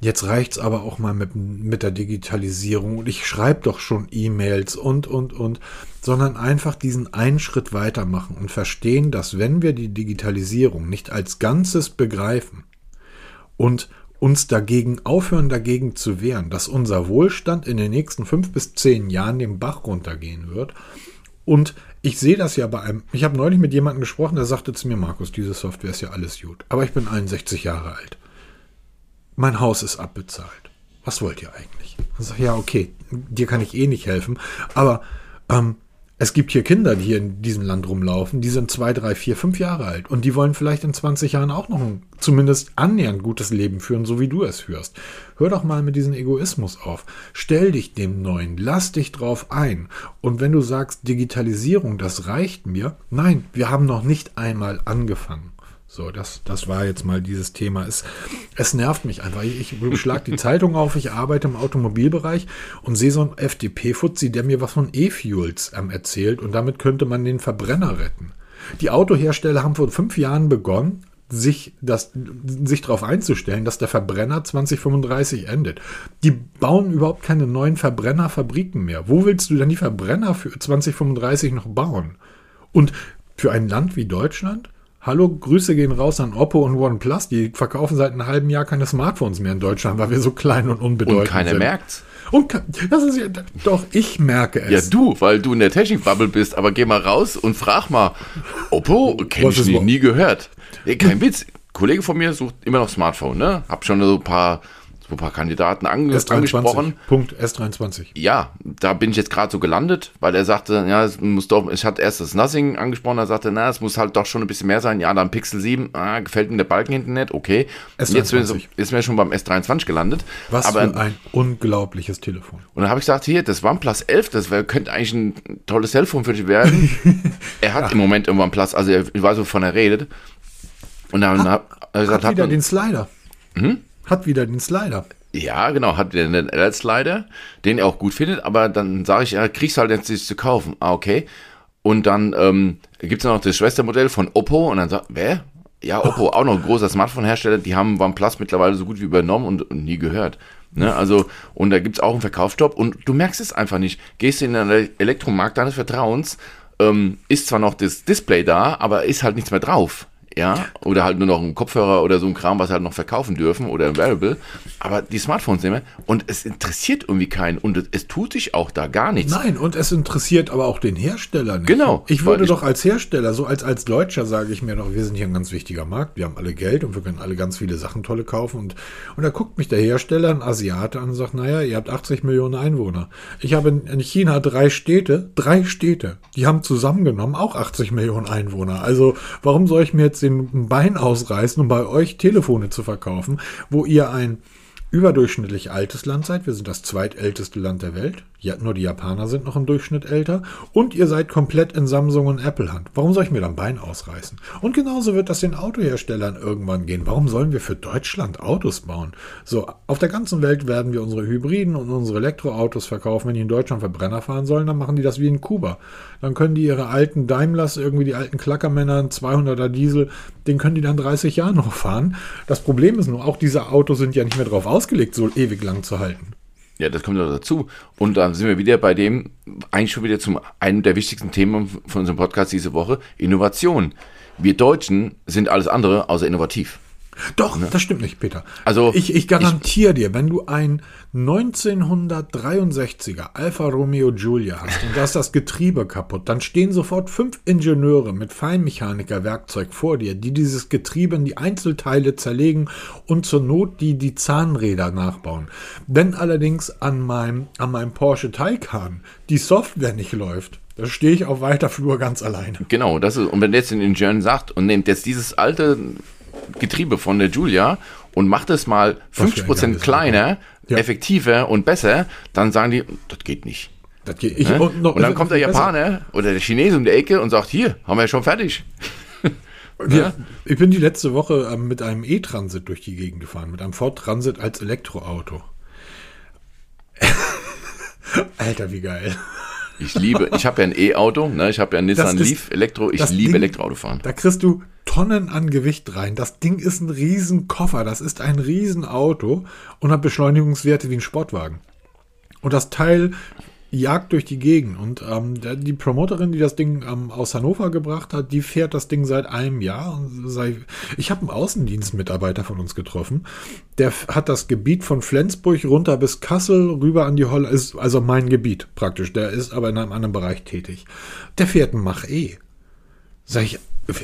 jetzt reicht's aber auch mal mit, mit der Digitalisierung und ich schreibe doch schon E-Mails und, und, und, sondern einfach diesen einen Schritt weitermachen und verstehen, dass wenn wir die Digitalisierung nicht als Ganzes begreifen und uns dagegen aufhören, dagegen zu wehren, dass unser Wohlstand in den nächsten fünf bis zehn Jahren den Bach runtergehen wird und ich sehe das ja bei einem. Ich habe neulich mit jemandem gesprochen, der sagte zu mir, Markus, diese Software ist ja alles gut. Aber ich bin 61 Jahre alt. Mein Haus ist abbezahlt. Was wollt ihr eigentlich? Ich sage, ja, okay, dir kann ich eh nicht helfen. Aber ähm, es gibt hier Kinder, die hier in diesem Land rumlaufen, die sind zwei, drei, vier, fünf Jahre alt und die wollen vielleicht in 20 Jahren auch noch ein zumindest annähernd gutes Leben führen, so wie du es führst. Hör doch mal mit diesem Egoismus auf. Stell dich dem Neuen, lass dich drauf ein. Und wenn du sagst, Digitalisierung, das reicht mir, nein, wir haben noch nicht einmal angefangen. So, das, das war jetzt mal dieses Thema. Es, es nervt mich einfach. Ich, schlage die Zeitung auf, ich arbeite im Automobilbereich und sehe so einen FDP-Fuzzi, der mir was von E-Fuels ähm, erzählt und damit könnte man den Verbrenner retten. Die Autohersteller haben vor fünf Jahren begonnen, sich, das, sich darauf einzustellen, dass der Verbrenner 2035 endet. Die bauen überhaupt keine neuen Verbrennerfabriken mehr. Wo willst du denn die Verbrenner für 2035 noch bauen? Und für ein Land wie Deutschland? Hallo, Grüße gehen raus an Oppo und OnePlus. Die verkaufen seit einem halben Jahr keine Smartphones mehr in Deutschland, weil wir so klein und unbedeutend und keiner sind. merkt's. Und das ist ja, doch, ich merke es. Ja, du, weil du in der Technik-Bubble bist, aber geh mal raus und frag mal, Oppo, kenn Was ich nie, nie gehört. Kein Witz. Kollege von mir sucht immer noch Smartphone, ne? Hab schon so ein paar so ein paar Kandidaten ange S23. angesprochen. Punkt S23. Ja, da bin ich jetzt gerade so gelandet, weil er sagte, ja, es muss doch, ich hatte erst das Nothing angesprochen, er sagte, na, es muss halt doch schon ein bisschen mehr sein. Ja, dann Pixel 7, ah, gefällt mir der Balken hinten nicht, okay. S23. Jetzt ist, ist mir schon beim S23 gelandet. Was aber, für ein unglaubliches Telefon. Und dann habe ich gesagt, hier, das OnePlus 11, das wär, könnte eigentlich ein tolles Telefon für dich werden. <laughs> er hat ja. im Moment im OnePlus, also ich weiß, wovon er redet. Und dann hat, hat er gesagt, hat wieder man, den Slider. Hm? Hat wieder den Slider. Ja, genau, hat wieder einen L-Slider, den er auch gut findet, aber dann sage ich, ja, kriegst halt jetzt nicht zu kaufen. Ah, okay. Und dann ähm, gibt es noch das Schwestermodell von Oppo und dann sagt, wer? Ja, Oppo, auch noch ein großer Smartphone-Hersteller, die haben OnePlus mittlerweile so gut wie übernommen und, und nie gehört. Ne? Also, und da gibt es auch einen Verkaufsstopp und du merkst es einfach nicht. Gehst in den Elektromarkt deines Vertrauens, ähm, ist zwar noch das Display da, aber ist halt nichts mehr drauf ja, oder halt nur noch ein Kopfhörer oder so ein Kram, was halt noch verkaufen dürfen oder ein Wearable, aber die Smartphones nehmen und es interessiert irgendwie keinen und es, tut sich auch da gar nichts. Nein, und es interessiert aber auch den Hersteller nicht. Genau. Ich würde doch als Hersteller, so als, als Deutscher sage ich mir doch, wir sind hier ein ganz wichtiger Markt, wir haben alle Geld und wir können alle ganz viele Sachen tolle kaufen und, und da guckt mich der Hersteller, ein Asiate an und sagt, naja, ihr habt 80 Millionen Einwohner. Ich habe in, in China drei Städte, drei Städte, die haben zusammengenommen auch 80 Millionen Einwohner. Also warum soll ich mir jetzt den Bein ausreißen, um bei euch Telefone zu verkaufen, wo ihr ein überdurchschnittlich altes Land seid. Wir sind das zweitälteste Land der Welt. Ja, nur die Japaner sind noch im Durchschnitt älter. Und ihr seid komplett in Samsung und Apple Hand. Warum soll ich mir dann Bein ausreißen? Und genauso wird das den Autoherstellern irgendwann gehen. Warum sollen wir für Deutschland Autos bauen? So, auf der ganzen Welt werden wir unsere Hybriden und unsere Elektroautos verkaufen. Wenn die in Deutschland Verbrenner fahren sollen, dann machen die das wie in Kuba. Dann können die ihre alten Daimlers, irgendwie die alten Klackermänner, 200er Diesel, den können die dann 30 Jahre noch fahren. Das Problem ist nur, auch diese Autos sind ja nicht mehr darauf ausgelegt, so ewig lang zu halten. Ja, das kommt noch dazu. Und dann sind wir wieder bei dem, eigentlich schon wieder zum einem der wichtigsten Themen von unserem Podcast diese Woche, Innovation. Wir Deutschen sind alles andere außer innovativ. Doch, ne? das stimmt nicht, Peter. Also ich, ich garantiere dir, wenn du ein 1963er Alfa Romeo Giulia hast und da ist das Getriebe kaputt, dann stehen sofort fünf Ingenieure mit Feinmechaniker-Werkzeug vor dir, die dieses Getriebe in die Einzelteile zerlegen und zur Not die, die Zahnräder nachbauen. Wenn allerdings an meinem, an meinem Porsche Taycan die Software nicht läuft, da stehe ich auf weiter Flur ganz alleine. Genau, das ist, und wenn jetzt ein Ingenieur sagt und nimmt jetzt dieses alte Getriebe von der Julia und macht es mal 50% kleiner, ja. effektiver und besser, dann sagen die, das geht nicht. Das geht, ich, ne? und, und, dann kommt der Japaner besser. oder der Chinese um die Ecke und sagt, hier, haben wir ja schon fertig. <laughs> Ja, ich bin die letzte Woche ähm, mit einem E-Transit durch die Gegend gefahren, mit einem Ford Transit als Elektroauto. <laughs> Alter, wie geil. Ich liebe, ich habe ja ein E-Auto, ne? ich habe ja ein Nissan ist, Leaf Elektro, ich liebe Ding, Elektroautofahren. Da kriegst du Tonnen an Gewicht rein. Das Ding ist ein Riesenkoffer, das ist ein Riesenauto und hat Beschleunigungswerte wie ein Sportwagen. Und das Teil jagt durch die Gegend. Und ähm, die Promoterin, die das Ding ähm, aus Hannover gebracht hat, die fährt das Ding seit einem Jahr. Sei, ich habe einen Außendienstmitarbeiter von uns getroffen. Der hat das Gebiet von Flensburg runter bis Kassel rüber an die Holle, ist also mein Gebiet praktisch. Der ist aber in einem anderen Bereich tätig. Der fährt ein Mach-E. Sag ich,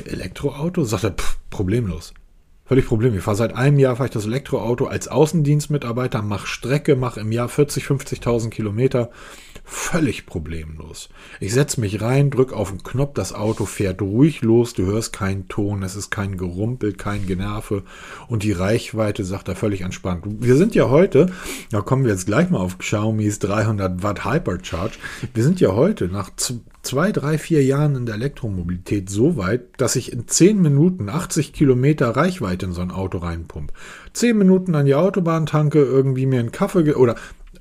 Elektroauto? Sagt er, pff, problemlos. Völlig Problem. Ich fahre seit einem Jahr fahre ich das Elektroauto als Außendienstmitarbeiter, mache Strecke, mache im Jahr 40, 50.000 Kilometer Völlig problemlos. Ich setze mich rein, drücke auf den Knopf, das Auto fährt ruhig los, du hörst keinen Ton, es ist kein Gerumpel, kein Generve und die Reichweite sagt er völlig entspannt. Wir sind ja heute, da kommen wir jetzt gleich mal auf Xiaomi's 300 Watt Hypercharge, wir sind ja heute nach zwei, drei, vier Jahren in der Elektromobilität so weit, dass ich in zehn Minuten 80 Kilometer Reichweite in so ein Auto reinpump. Zehn Minuten an die Autobahn tanke, irgendwie mir einen Kaffee oder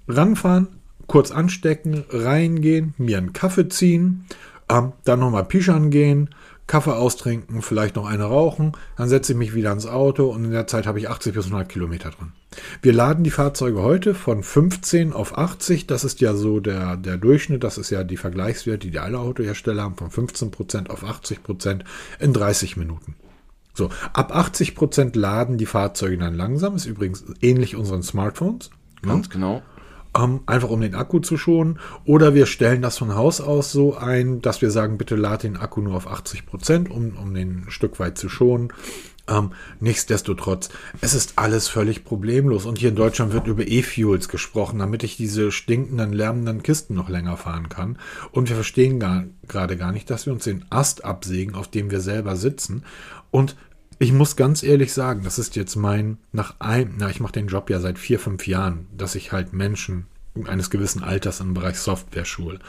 ranfahren, kurz anstecken, reingehen, mir einen Kaffee ziehen, ähm, dann nochmal pischern gehen, Kaffee austrinken, vielleicht noch eine rauchen, dann setze ich mich wieder ins Auto und in der Zeit habe ich 80 bis 100 Kilometer drin. Wir laden die Fahrzeuge heute von 15 auf 80, das ist ja so der, der Durchschnitt, das ist ja die Vergleichswerte, die alle Autohersteller haben, von 15% auf 80% in 30 Minuten. So, ab 80% laden die Fahrzeuge dann langsam, ist übrigens ähnlich unseren Smartphones. Ganz ja. genau ähm, einfach um den Akku zu schonen. Oder wir stellen das von Haus aus so ein, dass wir sagen, bitte lad den Akku nur auf 80 Prozent, um, um den Stück weit zu schonen. Ähm, nichtsdestotrotz, es ist alles völlig problemlos. Und hier in Deutschland wird über E-Fuels gesprochen, damit ich diese stinkenden, lärmenden Kisten noch länger fahren kann. Und wir verstehen gar, gerade gar nicht, dass wir uns den Ast absägen, auf dem wir selber sitzen. Und ich muss ganz ehrlich sagen, das ist jetzt mein, nach einem, na, ich mache den Job ja seit vier, fünf Jahren, dass ich halt Menschen eines gewissen Alters im Bereich Software schule.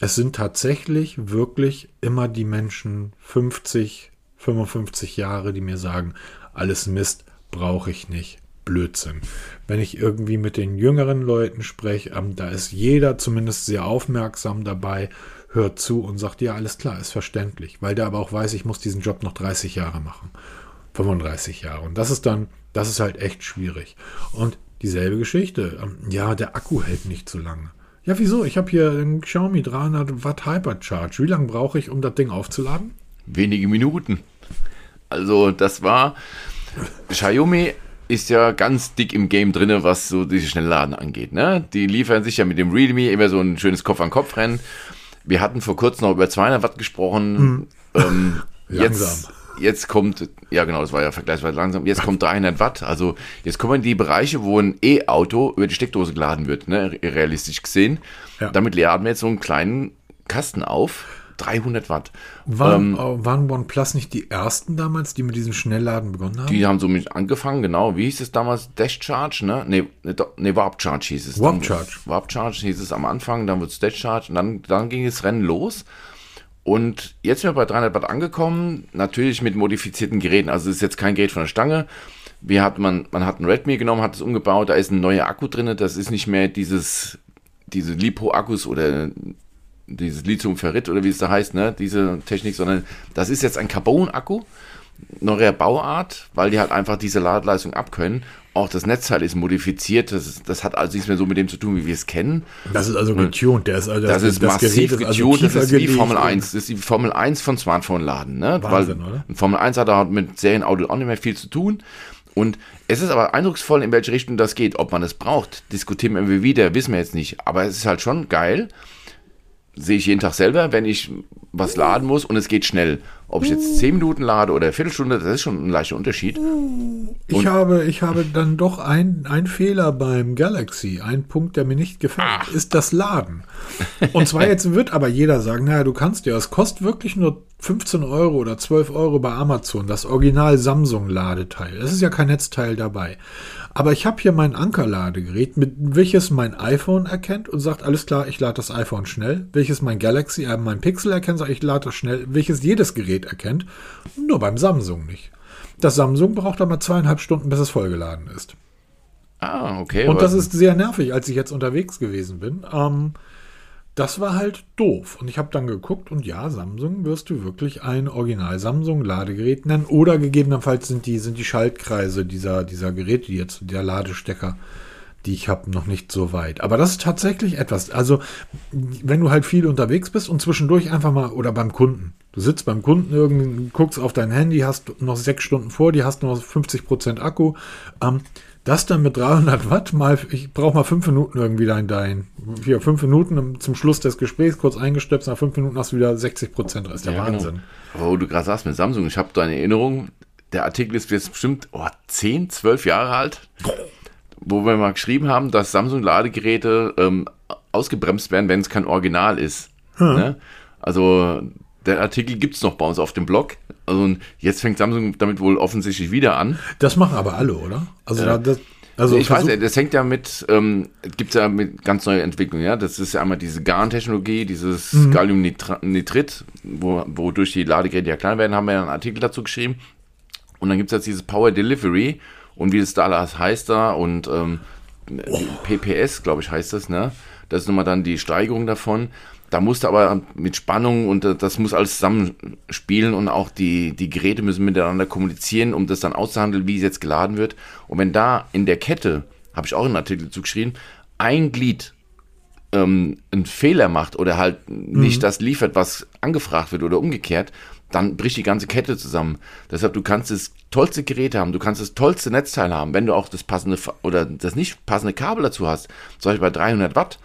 Es sind tatsächlich wirklich immer die Menschen 50, 55 Jahre, die mir sagen, alles Mist, brauche ich nicht. Blödsinn. Wenn ich irgendwie mit den jüngeren Leuten spreche, ähm, da ist jeder zumindest sehr aufmerksam dabei, hört zu und sagt, ja, alles klar, ist verständlich, weil der aber auch weiß, ich muss diesen Job noch 30 Jahre machen. 35 Jahre. Und das ist dann, das ist halt echt schwierig. Und dieselbe Geschichte. Ähm, ja, der Akku hält nicht so lange. Ja, wieso? Ich habe hier einen Xiaomi 300 Watt Hypercharge. Wie lange brauche ich, um das Ding aufzuladen? Wenige Minuten. Also, das war. Xiaomi ist ja ganz dick im Game drin, was so diese Schnellladen angeht. Ne? Die liefern sich ja mit dem Realme immer so ein schönes Kopf-an-Kopf-Rennen. Wir hatten vor kurzem noch über 200 Watt gesprochen. Hm. Ähm, <laughs> jetzt, jetzt kommt, ja genau, das war ja vergleichsweise langsam, jetzt kommt 300 Watt. Also jetzt kommen die Bereiche, wo ein E-Auto über die Steckdose geladen wird, ne? realistisch gesehen. Ja. Damit laden wir jetzt so einen kleinen Kasten auf 300 Watt. Waren, ähm, äh, waren OnePlus nicht die ersten damals, die mit diesem Schnellladen begonnen haben? Die haben so mit angefangen, genau. Wie hieß es damals? Dash Charge, ne? Ne, ne Warp Charge hieß es. Warp Charge. Warp Charge hieß es am Anfang, dann wird es Dash Charge und dann, dann ging das Rennen los. Und jetzt sind wir bei 300 Watt angekommen, natürlich mit modifizierten Geräten. Also es ist jetzt kein Gerät von der Stange. Wie hat man, man hat ein Redmi genommen, hat es umgebaut, da ist ein neuer Akku drin. Das ist nicht mehr dieses, diese Lipo-Akkus oder dieses Lithium-Ferrit oder wie es da heißt, ne, diese Technik, sondern das ist jetzt ein Carbon-Akku, neuer Bauart, weil die halt einfach diese Ladeleistung abkönnen. Auch das Netzteil ist modifiziert, das, ist, das hat also nichts mehr so mit dem zu tun, wie wir es kennen. Das ist also getuned, der ist also das, das ist das massiv ist also getuned, das ist wie Formel 1, das ist die Formel 1 von Smartphone-Laden, ne? Wahnsinn, weil oder? Formel 1 hat da mit Serienauto auch nicht mehr viel zu tun. Und es ist aber eindrucksvoll, in welche Richtung das geht. Ob man es braucht, diskutieren wir wieder, wissen wir jetzt nicht. Aber es ist halt schon geil, sehe ich jeden Tag selber, wenn ich was laden muss und es geht schnell. Ob ich jetzt 10 Minuten lade oder eine Viertelstunde, das ist schon ein leichter Unterschied. Ich habe, ich habe dann doch einen Fehler beim Galaxy. Ein Punkt, der mir nicht gefällt, Ach. ist das Laden. Und zwar jetzt wird aber jeder sagen, naja, du kannst ja, es kostet wirklich nur 15 Euro oder 12 Euro bei Amazon, das Original Samsung Ladeteil. Es ist ja kein Netzteil dabei. Aber ich habe hier mein Ankerladegerät, mit welches mein iPhone erkennt und sagt, alles klar, ich lade das iPhone schnell. Welches mein Galaxy, äh, mein Pixel erkennt, sagt, ich lade das schnell. Welches jedes Gerät erkennt, nur beim Samsung nicht. Das Samsung braucht aber zweieinhalb Stunden, bis es vollgeladen ist. Ah, okay. Und das ist sehr nervig, als ich jetzt unterwegs gewesen bin. Ähm, das war halt doof. Und ich habe dann geguckt und ja, Samsung wirst du wirklich ein Original Samsung Ladegerät nennen oder gegebenenfalls sind die, sind die Schaltkreise dieser, dieser Geräte jetzt, der Ladestecker, die ich habe, noch nicht so weit. Aber das ist tatsächlich etwas. Also, wenn du halt viel unterwegs bist und zwischendurch einfach mal oder beim Kunden. Du sitzt beim Kunden irgendwie, guckst auf dein Handy, hast noch sechs Stunden vor, die hast noch 50% Akku. Ähm, das dann mit 300 Watt mal, ich brauche mal fünf Minuten irgendwie dein, dein, hier, fünf Minuten zum Schluss des Gesprächs kurz eingestöpselt, nach fünf Minuten hast du wieder 60 Prozent. Das ist der ja, genau. Wahnsinn. Genau. wo du gerade sagst mit Samsung, ich habe da eine Erinnerung, der Artikel ist jetzt bestimmt oh, 10, 12 Jahre alt, wo wir mal geschrieben haben, dass Samsung-Ladegeräte ähm, ausgebremst werden, wenn es kein Original ist. Hm. Ne? Also der Artikel gibt es noch bei uns auf dem Blog. Also jetzt fängt Samsung damit wohl offensichtlich wieder an. Das machen aber alle, oder? Also, äh, das, also ich weiß, das hängt ja mit, ähm, gibt es ja mit ganz neue Entwicklungen, ja. Das ist ja einmal diese GAN-Technologie, dieses mhm. Galliumnitrit, wo, wodurch die Ladegeräte ja klein werden, haben wir ja einen Artikel dazu geschrieben. Und dann gibt es jetzt dieses Power Delivery und wie das da alles heißt da und ähm, oh. PPS, glaube ich, heißt das, ne? Das ist nochmal dann die Steigerung davon da musst du aber mit Spannung und das muss alles zusammenspielen und auch die, die Geräte müssen miteinander kommunizieren, um das dann auszuhandeln, wie es jetzt geladen wird. Und wenn da in der Kette, habe ich auch einen Artikel zugeschrieben, ein Glied ähm, einen Fehler macht oder halt mhm. nicht das liefert, was angefragt wird oder umgekehrt, dann bricht die ganze Kette zusammen. Deshalb, du kannst das tollste Gerät haben, du kannst das tollste Netzteil haben, wenn du auch das passende oder das nicht passende Kabel dazu hast, zum Beispiel bei 300 Watt,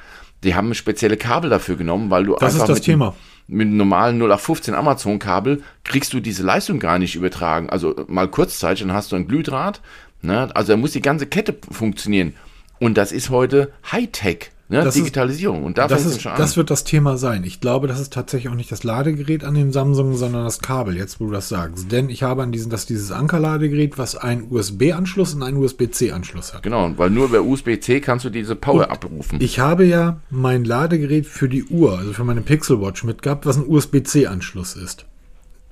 die haben spezielle Kabel dafür genommen, weil du das einfach. Ist das Thema. mit einem normalen 0815 Amazon-Kabel kriegst du diese Leistung gar nicht übertragen. Also mal kurzzeitig, dann hast du ein Glühdraht. Ne? Also da muss die ganze Kette funktionieren. Und das ist heute Hightech. Ne? Das Digitalisierung. Ist, und da das, ist, das wird das Thema sein. Ich glaube, das ist tatsächlich auch nicht das Ladegerät an dem Samsung, sondern das Kabel, jetzt wo du das sagst. Denn ich habe an diesem, das dieses Ankerladegerät, was einen USB-Anschluss und einen USB-C-Anschluss hat. Genau, weil nur über USB-C kannst du diese Power und abrufen. Ich habe ja mein Ladegerät für die Uhr, also für meine Pixel Watch mitgehabt, was ein USB-C-Anschluss ist.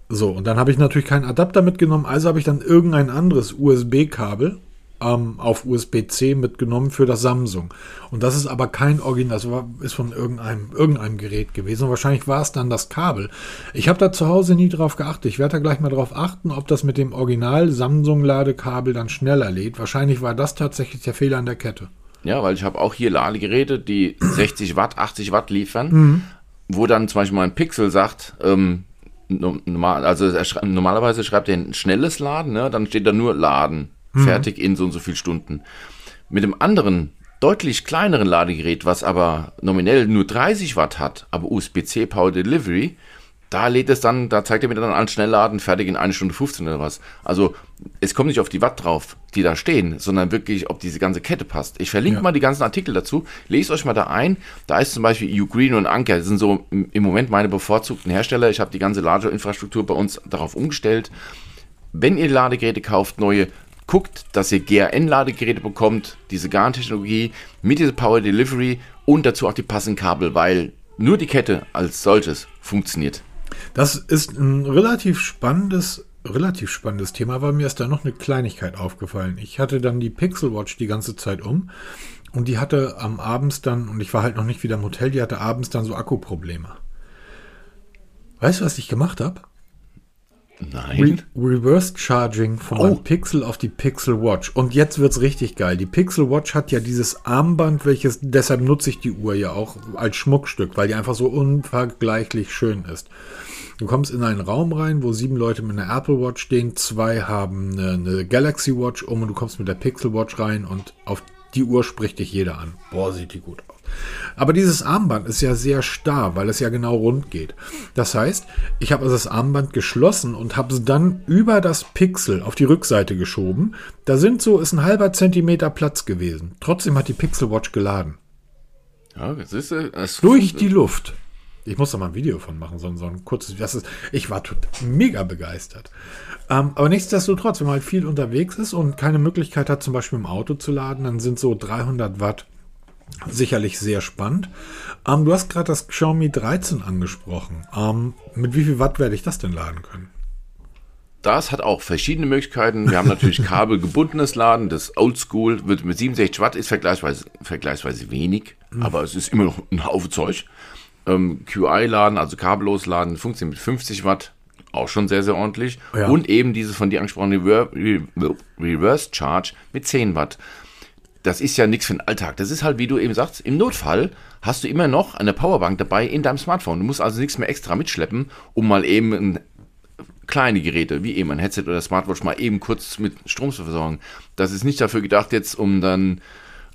So, und dann habe ich natürlich keinen Adapter mitgenommen, also habe ich dann irgendein anderes USB-Kabel ähm, auf USB-C mitgenommen für das Samsung. Und das ist aber kein Original, das war, ist von irgendeinem, irgendeinem Gerät gewesen. Und wahrscheinlich war es dann das Kabel. Ich habe da zu Hause nie drauf geachtet. Ich werde da gleich mal drauf achten, ob das mit dem Original Samsung-Ladekabel dann schneller lädt. Wahrscheinlich war das tatsächlich der Fehler an der Kette. Ja, weil ich habe auch hier Ladegeräte, die <clears throat> 60 Watt, 80 Watt liefern, mhm. wo dann zum Beispiel mein Pixel sagt, ähm, normal, also schreibt, normalerweise schreibt er ein schnelles Laden, ne? dann steht da nur Laden mhm. fertig in so und so viel Stunden. Mit dem anderen, deutlich kleineren Ladegerät, was aber nominell nur 30 Watt hat, aber USB-C Power Delivery, da lädt es dann, da zeigt er mir dann an, Schnellladen, fertig in 1 Stunde 15 oder was. Also es kommt nicht auf die Watt drauf, die da stehen, sondern wirklich, ob diese ganze Kette passt. Ich verlinke ja. mal die ganzen Artikel dazu, lest euch mal da ein. Da ist zum Beispiel Ugreen und Anker, das sind so im Moment meine bevorzugten Hersteller. Ich habe die ganze Ladeinfrastruktur bei uns darauf umgestellt. Wenn ihr Ladegeräte kauft, neue, guckt, dass ihr GRN-Ladegeräte bekommt, diese GAN-Technologie mit dieser Power Delivery und dazu auch die passenden Kabel, weil nur die Kette als solches funktioniert. Das ist ein relativ spannendes, relativ spannendes Thema, weil mir ist da noch eine Kleinigkeit aufgefallen. Ich hatte dann die Pixel Watch die ganze Zeit um und die hatte am Abends dann, und ich war halt noch nicht wieder im Hotel, die hatte abends dann so Akkuprobleme. Weißt du, was ich gemacht habe? Nein. Re Reverse Charging von oh. Pixel auf die Pixel Watch. Und jetzt wird es richtig geil. Die Pixel Watch hat ja dieses Armband, welches, deshalb nutze ich die Uhr ja auch als Schmuckstück, weil die einfach so unvergleichlich schön ist. Du kommst in einen Raum rein, wo sieben Leute mit einer Apple Watch stehen, zwei haben eine, eine Galaxy Watch um und du kommst mit der Pixel Watch rein und auf die Uhr spricht dich jeder an. Boah, sieht die gut aus. Aber dieses Armband ist ja sehr starr, weil es ja genau rund geht. Das heißt, ich habe also das Armband geschlossen und habe es dann über das Pixel auf die Rückseite geschoben. Da sind so, ist ein halber Zentimeter Platz gewesen. Trotzdem hat die Pixel Watch geladen. Ja, das ist, das Durch die Luft. Ich muss da mal ein Video von machen, so, so ein kurzes. Das ist, ich war mega begeistert. Ähm, aber nichtsdestotrotz, wenn man halt viel unterwegs ist und keine Möglichkeit hat, zum Beispiel im Auto zu laden, dann sind so 300 Watt sicherlich sehr spannend. Ähm, du hast gerade das Xiaomi 13 angesprochen. Ähm, mit wie viel Watt werde ich das denn laden können? Das hat auch verschiedene Möglichkeiten. Wir haben natürlich <laughs> kabelgebundenes Laden. Das Oldschool wird mit 67 Watt ist vergleichsweise, vergleichsweise wenig, mhm. aber es ist immer noch ein Haufen Zeug. Ähm, QI-Laden, also kabellos Laden, funktioniert mit 50 Watt, auch schon sehr, sehr ordentlich. Ja. Und eben dieses von dir angesprochene Reverse Charge mit 10 Watt das ist ja nichts für den Alltag. Das ist halt, wie du eben sagst, im Notfall hast du immer noch eine Powerbank dabei in deinem Smartphone. Du musst also nichts mehr extra mitschleppen, um mal eben ein, kleine Geräte, wie eben ein Headset oder Smartwatch, mal eben kurz mit Strom zu versorgen. Das ist nicht dafür gedacht, jetzt um dann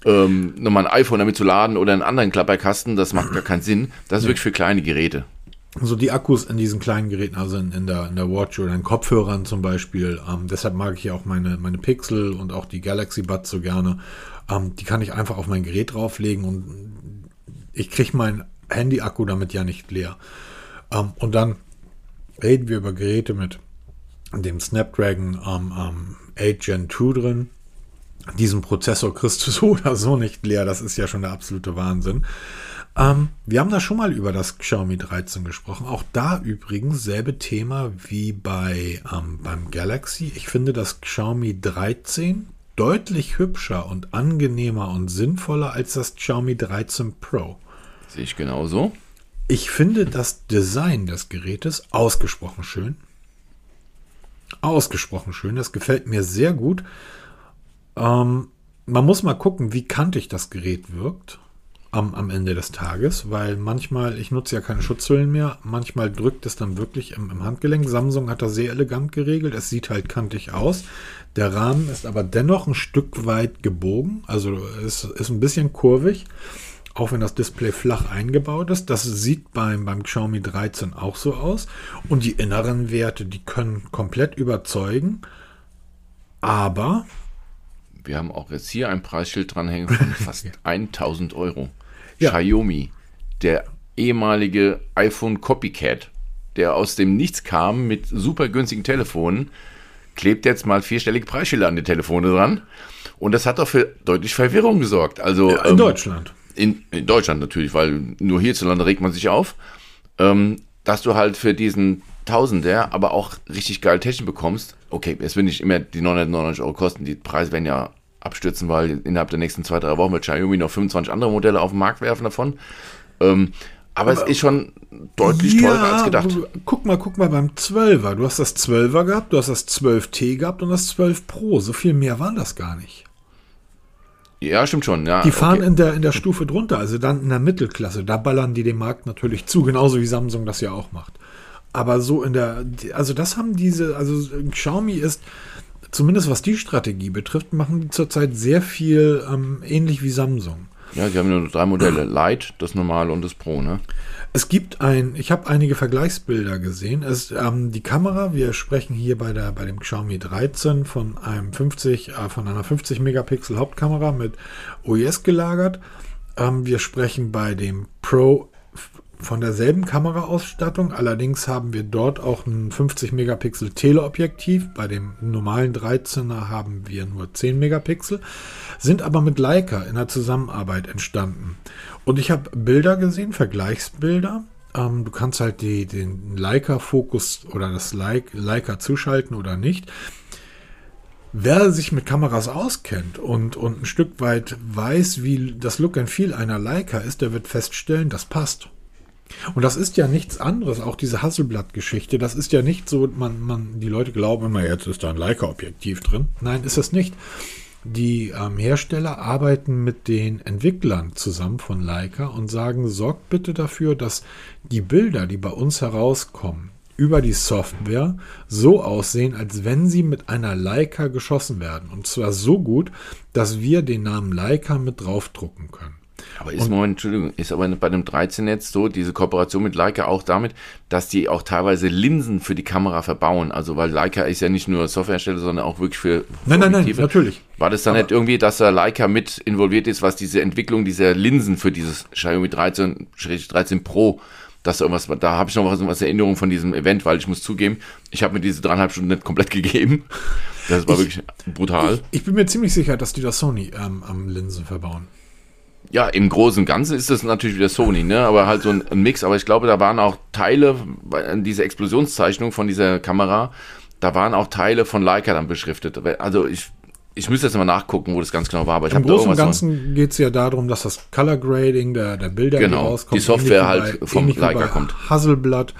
ähm, nochmal ein iPhone damit zu laden oder einen anderen Klapperkasten. Das macht gar keinen Sinn. Das ist wirklich für kleine Geräte. So die Akkus in diesen kleinen Geräten, also in, in, der, in der Watch oder in Kopfhörern zum Beispiel. Ähm, deshalb mag ich ja auch meine, meine Pixel und auch die Galaxy Buds so gerne. Ähm, die kann ich einfach auf mein Gerät drauflegen und ich kriege mein Handy-Akku damit ja nicht leer. Ähm, und dann reden wir über Geräte mit dem Snapdragon ähm, 8 ähm, Gen 2 drin. Diesen Prozessor kriegst du <laughs> so oder so nicht leer. Das ist ja schon der absolute Wahnsinn. Ähm, wir haben da schon mal über das Xiaomi 13 gesprochen. Auch da übrigens selbe Thema wie bei ähm, beim Galaxy. Ich finde das Xiaomi 13 deutlich hübscher und angenehmer und sinnvoller als das Xiaomi 13 Pro. Sehe ich genauso. Ich finde das Design des Gerätes ausgesprochen schön. Ausgesprochen schön. Das gefällt mir sehr gut. Ähm, man muss mal gucken, wie kantig das Gerät wirkt am, am Ende des Tages, weil manchmal, ich nutze ja keine Schutzhüllen mehr, manchmal drückt es dann wirklich im, im Handgelenk. Samsung hat das sehr elegant geregelt. Es sieht halt kantig aus. Der Rahmen ist aber dennoch ein Stück weit gebogen, also es ist ein bisschen kurvig. auch wenn das Display flach eingebaut ist. Das sieht beim, beim Xiaomi 13 auch so aus. Und die inneren Werte, die können komplett überzeugen. Aber. Wir haben auch jetzt hier ein Preisschild dranhängen von <laughs> fast 1000 Euro. Ja. Xiaomi, der ehemalige iPhone Copycat, der aus dem Nichts kam mit super günstigen Telefonen, klebt jetzt mal vierstellige Preisschilder an die Telefone dran. Und das hat doch für deutlich Verwirrung gesorgt. Also Ja, in ähm, Deutschland. in, in Deutschland natürlich, weil nur hierzulande regt man sich auf, ähm, dass du halt für diesen Tausender aber auch richtig geil Technik bekommst. Okay, es wird nicht immer die 999 Euro kosten, die Preise werden ja abstürzen, weil innerhalb der nächsten zwei, drei Wochen wird Xiaomi noch 25 andere Modelle auf den Markt werfen davon. Ähm, aber, es ist schon deutlich teurer als gedacht. aber Guck mal, guck mal beim 12er. Du hast das 12er gehabt, du hast das 12T gehabt und das 12 Pro. So viel mehr waren das gar nicht. Ja, stimmt schon. Ja, Die fahren okay. in, der, in der Stufe drunter, also dann in der Mittelklasse. Da ballern die den Markt natürlich zu, genauso wie Samsung das ja auch macht. Aber so in der, also das haben diese, also Xiaomi ist, zumindest was die Strategie betrifft, machen die zurzeit sehr viel ähm, ähnlich wie Samsung. Ja, sie haben nur drei Modelle. Light, das Normale und das Pro, ne? Es gibt ein, ich habe einige Vergleichsbilder gesehen. Es, ähm, die Kamera, wir sprechen hier bei, der, bei dem Xiaomi 13 von einem 50, äh, von einer 50 Megapixel Hauptkamera mit OIS gelagert. Ähm, wir sprechen bei dem Pro von derselben Kameraausstattung. Allerdings haben wir dort auch ein 50 Megapixel Teleobjektiv. Bei dem normalen 13er haben wir nur 10 Megapixel, sind aber mit Leica in der Zusammenarbeit entstanden. Und ich habe Bilder gesehen, Vergleichsbilder. Ähm, du kannst halt die, den Leica-Fokus oder das Leica, zuschalten oder nicht. Wer sich mit Kameras auskennt und, und ein Stück weit weiß, wie das Look and Feel einer Leica ist, der wird feststellen, das passt. Und das ist ja nichts anderes, auch diese Hasselblatt-Geschichte. Das ist ja nicht so, man, man, die Leute glauben immer, jetzt ist da ein Leica-Objektiv drin. Nein, ist es nicht. Die ähm, Hersteller arbeiten mit den Entwicklern zusammen von Leica und sagen, sorgt bitte dafür, dass die Bilder, die bei uns herauskommen, über die Software so aussehen, als wenn sie mit einer Leica geschossen werden. Und zwar so gut, dass wir den Namen Leica mit draufdrucken können. Aber ist, Moment, Entschuldigung, ist aber bei dem 13 jetzt so, diese Kooperation mit Leica auch damit, dass die auch teilweise Linsen für die Kamera verbauen? Also, weil Leica ist ja nicht nur Softwarehersteller, sondern auch wirklich für, Nein, nein, nein, natürlich. War das dann nicht irgendwie, dass da Leica mit involviert ist, was diese Entwicklung dieser Linsen für dieses Xiaomi 13, 13 Pro, dass da irgendwas, da habe ich noch was, was Erinnerung von diesem Event, weil ich muss zugeben, ich habe mir diese dreieinhalb Stunden nicht komplett <laughs> gegeben. Das war wirklich brutal. Ich, ich bin mir ziemlich sicher, dass die das Sony ähm, am Linsen verbauen. Ja, im Großen und Ganzen ist das natürlich wieder Sony, ne? Aber halt so ein, ein Mix. Aber ich glaube, da waren auch Teile, bei dieser Explosionszeichnung von dieser Kamera, da waren auch Teile von Leica dann beschriftet. Also ich, ich müsste jetzt mal nachgucken, wo das ganz genau war. Aber ich Im Großen und Ganzen geht es ja darum, dass das Color Grading der, der Bilder, Genau, die Software halt vom ähnlich wie Leica bei kommt. Hasselblatt,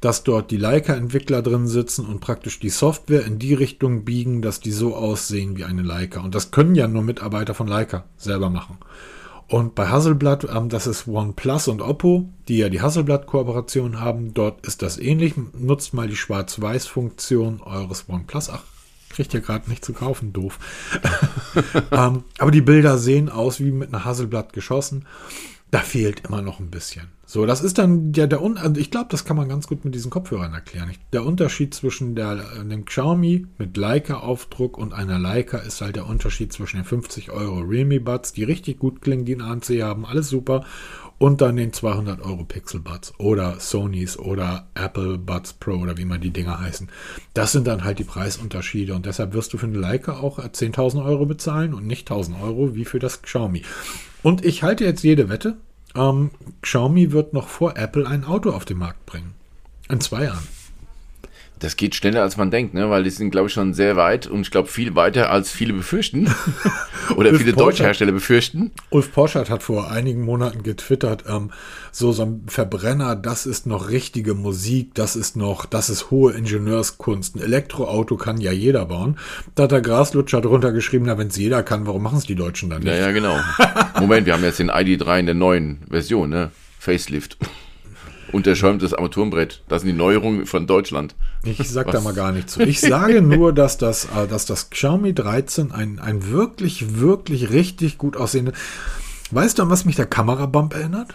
dass dort die Leica-Entwickler drin sitzen und praktisch die Software in die Richtung biegen, dass die so aussehen wie eine Leica. Und das können ja nur Mitarbeiter von Leica selber machen. Und bei Hasselblatt, ähm, das ist OnePlus und Oppo, die ja die Hasselblatt-Kooperation haben. Dort ist das ähnlich. Nutzt mal die Schwarz-Weiß-Funktion eures OnePlus. Ach, kriegt ihr gerade nicht zu kaufen, doof. <laughs> ähm, aber die Bilder sehen aus wie mit einer Hasselblatt geschossen. Da fehlt immer noch ein bisschen. So, das ist dann ja der Un also ich glaube, das kann man ganz gut mit diesen Kopfhörern erklären. Der Unterschied zwischen der, dem Xiaomi mit Leica-Aufdruck und einer Leica ist halt der Unterschied zwischen den 50 Euro Realme Buds, die richtig gut klingen, die einen ANC haben, alles super, und dann den 200 Euro Pixel Buds oder Sonys oder Apple Buds Pro oder wie man die Dinger heißen. Das sind dann halt die Preisunterschiede und deshalb wirst du für eine Leica auch 10.000 Euro bezahlen und nicht 1.000 Euro wie für das Xiaomi. Und ich halte jetzt jede Wette, ähm, Xiaomi wird noch vor Apple ein Auto auf den Markt bringen. In zwei Jahren. Das geht schneller, als man denkt, ne? weil die sind, glaube ich, schon sehr weit und ich glaube viel weiter, als viele befürchten. <laughs> Oder viele Porsche- deutsche Hersteller befürchten. Ulf Porschert hat vor einigen Monaten getwittert, ähm, so so ein Verbrenner, das ist noch richtige Musik, das ist noch, das ist hohe Ingenieurskunst. Ein Elektroauto kann ja jeder bauen. Da hat der Graslutscher drunter geschrieben, na, wenn es jeder kann, warum machen es die Deutschen dann nicht? Ja, ja, genau. <laughs> Moment, wir haben jetzt den ID3 in der neuen Version, ne? Facelift. Unterschäumtes Armaturenbrett. Das sind die Neuerungen von Deutschland. Ich sag da mal gar nicht zu. Ich sage <laughs> nur, dass das, äh, dass das Xiaomi 13 ein, ein wirklich, wirklich richtig gut aussehende. Weißt du, an was mich der Kamerabump erinnert?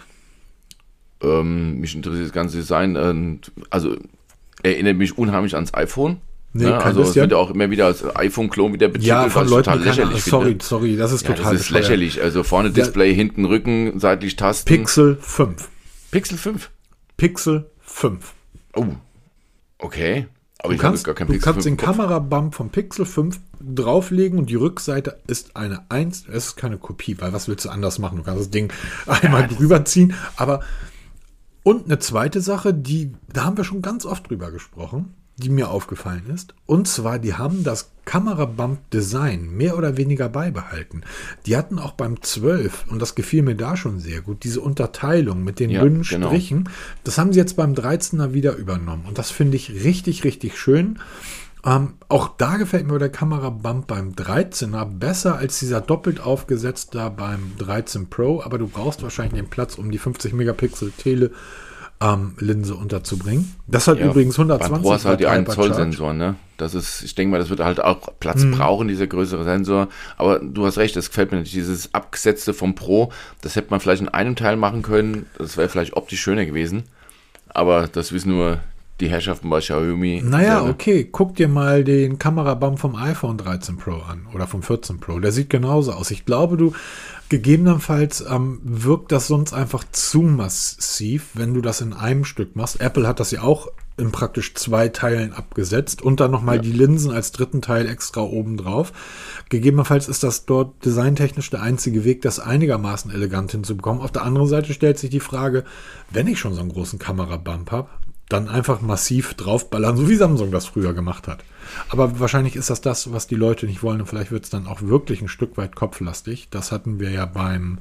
Ähm, mich interessiert das ganze Design. Ähm, also erinnert mich unheimlich ans iPhone. Nee, ne? kein Also es wird ja auch immer wieder als iPhone-Klon wieder betitelt, Ja, von Leuten, total lächerlich sorry, finde. sorry, das ist Ja, total das ist bescheuert. lächerlich. Also vorne Ja. Display, hinten Rücken, seitlich Tasten. Pixel 5. Pixel 5. Pixel 5. Oh. Okay. Aber Du kannst, gar kein du Pixel kannst 5 den. Kamerabump vom Pixel 5 drauflegen und die Rückseite ist eine 1, es ist keine Kopie, weil was willst du anders machen? Du kannst das Ding einmal drüber ziehen, aber und eine zweite Sache, die, da haben wir schon ganz oft drüber gesprochen, die mir aufgefallen ist. Und zwar, die haben das Kamerabump-Design mehr oder weniger beibehalten. Die hatten auch beim 12, und das gefiel mir da schon sehr gut, diese Unterteilung mit den Ja, dünnen genau. Strichen. Das haben sie jetzt beim 13er wieder übernommen. Und das finde ich richtig, richtig schön. Ähm, auch da gefällt mir der Kamerabump beim 13er besser als dieser doppelt aufgesetzt da beim 13 Pro, aber du brauchst wahrscheinlich den Platz, um die 50 Megapixel Tele Linse unterzubringen. Das hat Ja, übrigens Beim 120 Pro hast halt die Watt 1 Zoll. Sensor, ne? Das ist, ich denke mal, das wird halt auch Platz Mhm. brauchen, dieser größere Sensor. Aber du hast recht, das gefällt mir nicht. Dieses abgesetzte vom Pro, das hätte man vielleicht in einem Teil machen können. Das wäre vielleicht optisch schöner gewesen. Aber das wissen nur die Herrschaften bei Xiaomi. Naja, selber. okay, guck dir mal den Kamerabump vom iPhone 13 Pro an oder vom 14 Pro. Der sieht genauso aus. Ich glaube, du gegebenenfalls ähm, wirkt das sonst einfach zu massiv, wenn du das in einem Stück machst. Apple hat das ja auch in praktisch zwei Teilen abgesetzt und dann nochmal Ja. die Linsen als dritten Teil extra oben drauf. Gegebenenfalls ist das dort designtechnisch der einzige Weg, das einigermaßen elegant hinzubekommen. Auf der anderen Seite stellt sich die Frage, wenn ich schon so einen großen Kamerabump habe, dann einfach massiv draufballern, so wie Samsung das früher gemacht hat. Aber wahrscheinlich ist das das, was die Leute nicht wollen und vielleicht wird es dann auch wirklich ein Stück weit kopflastig. Das hatten wir ja beim,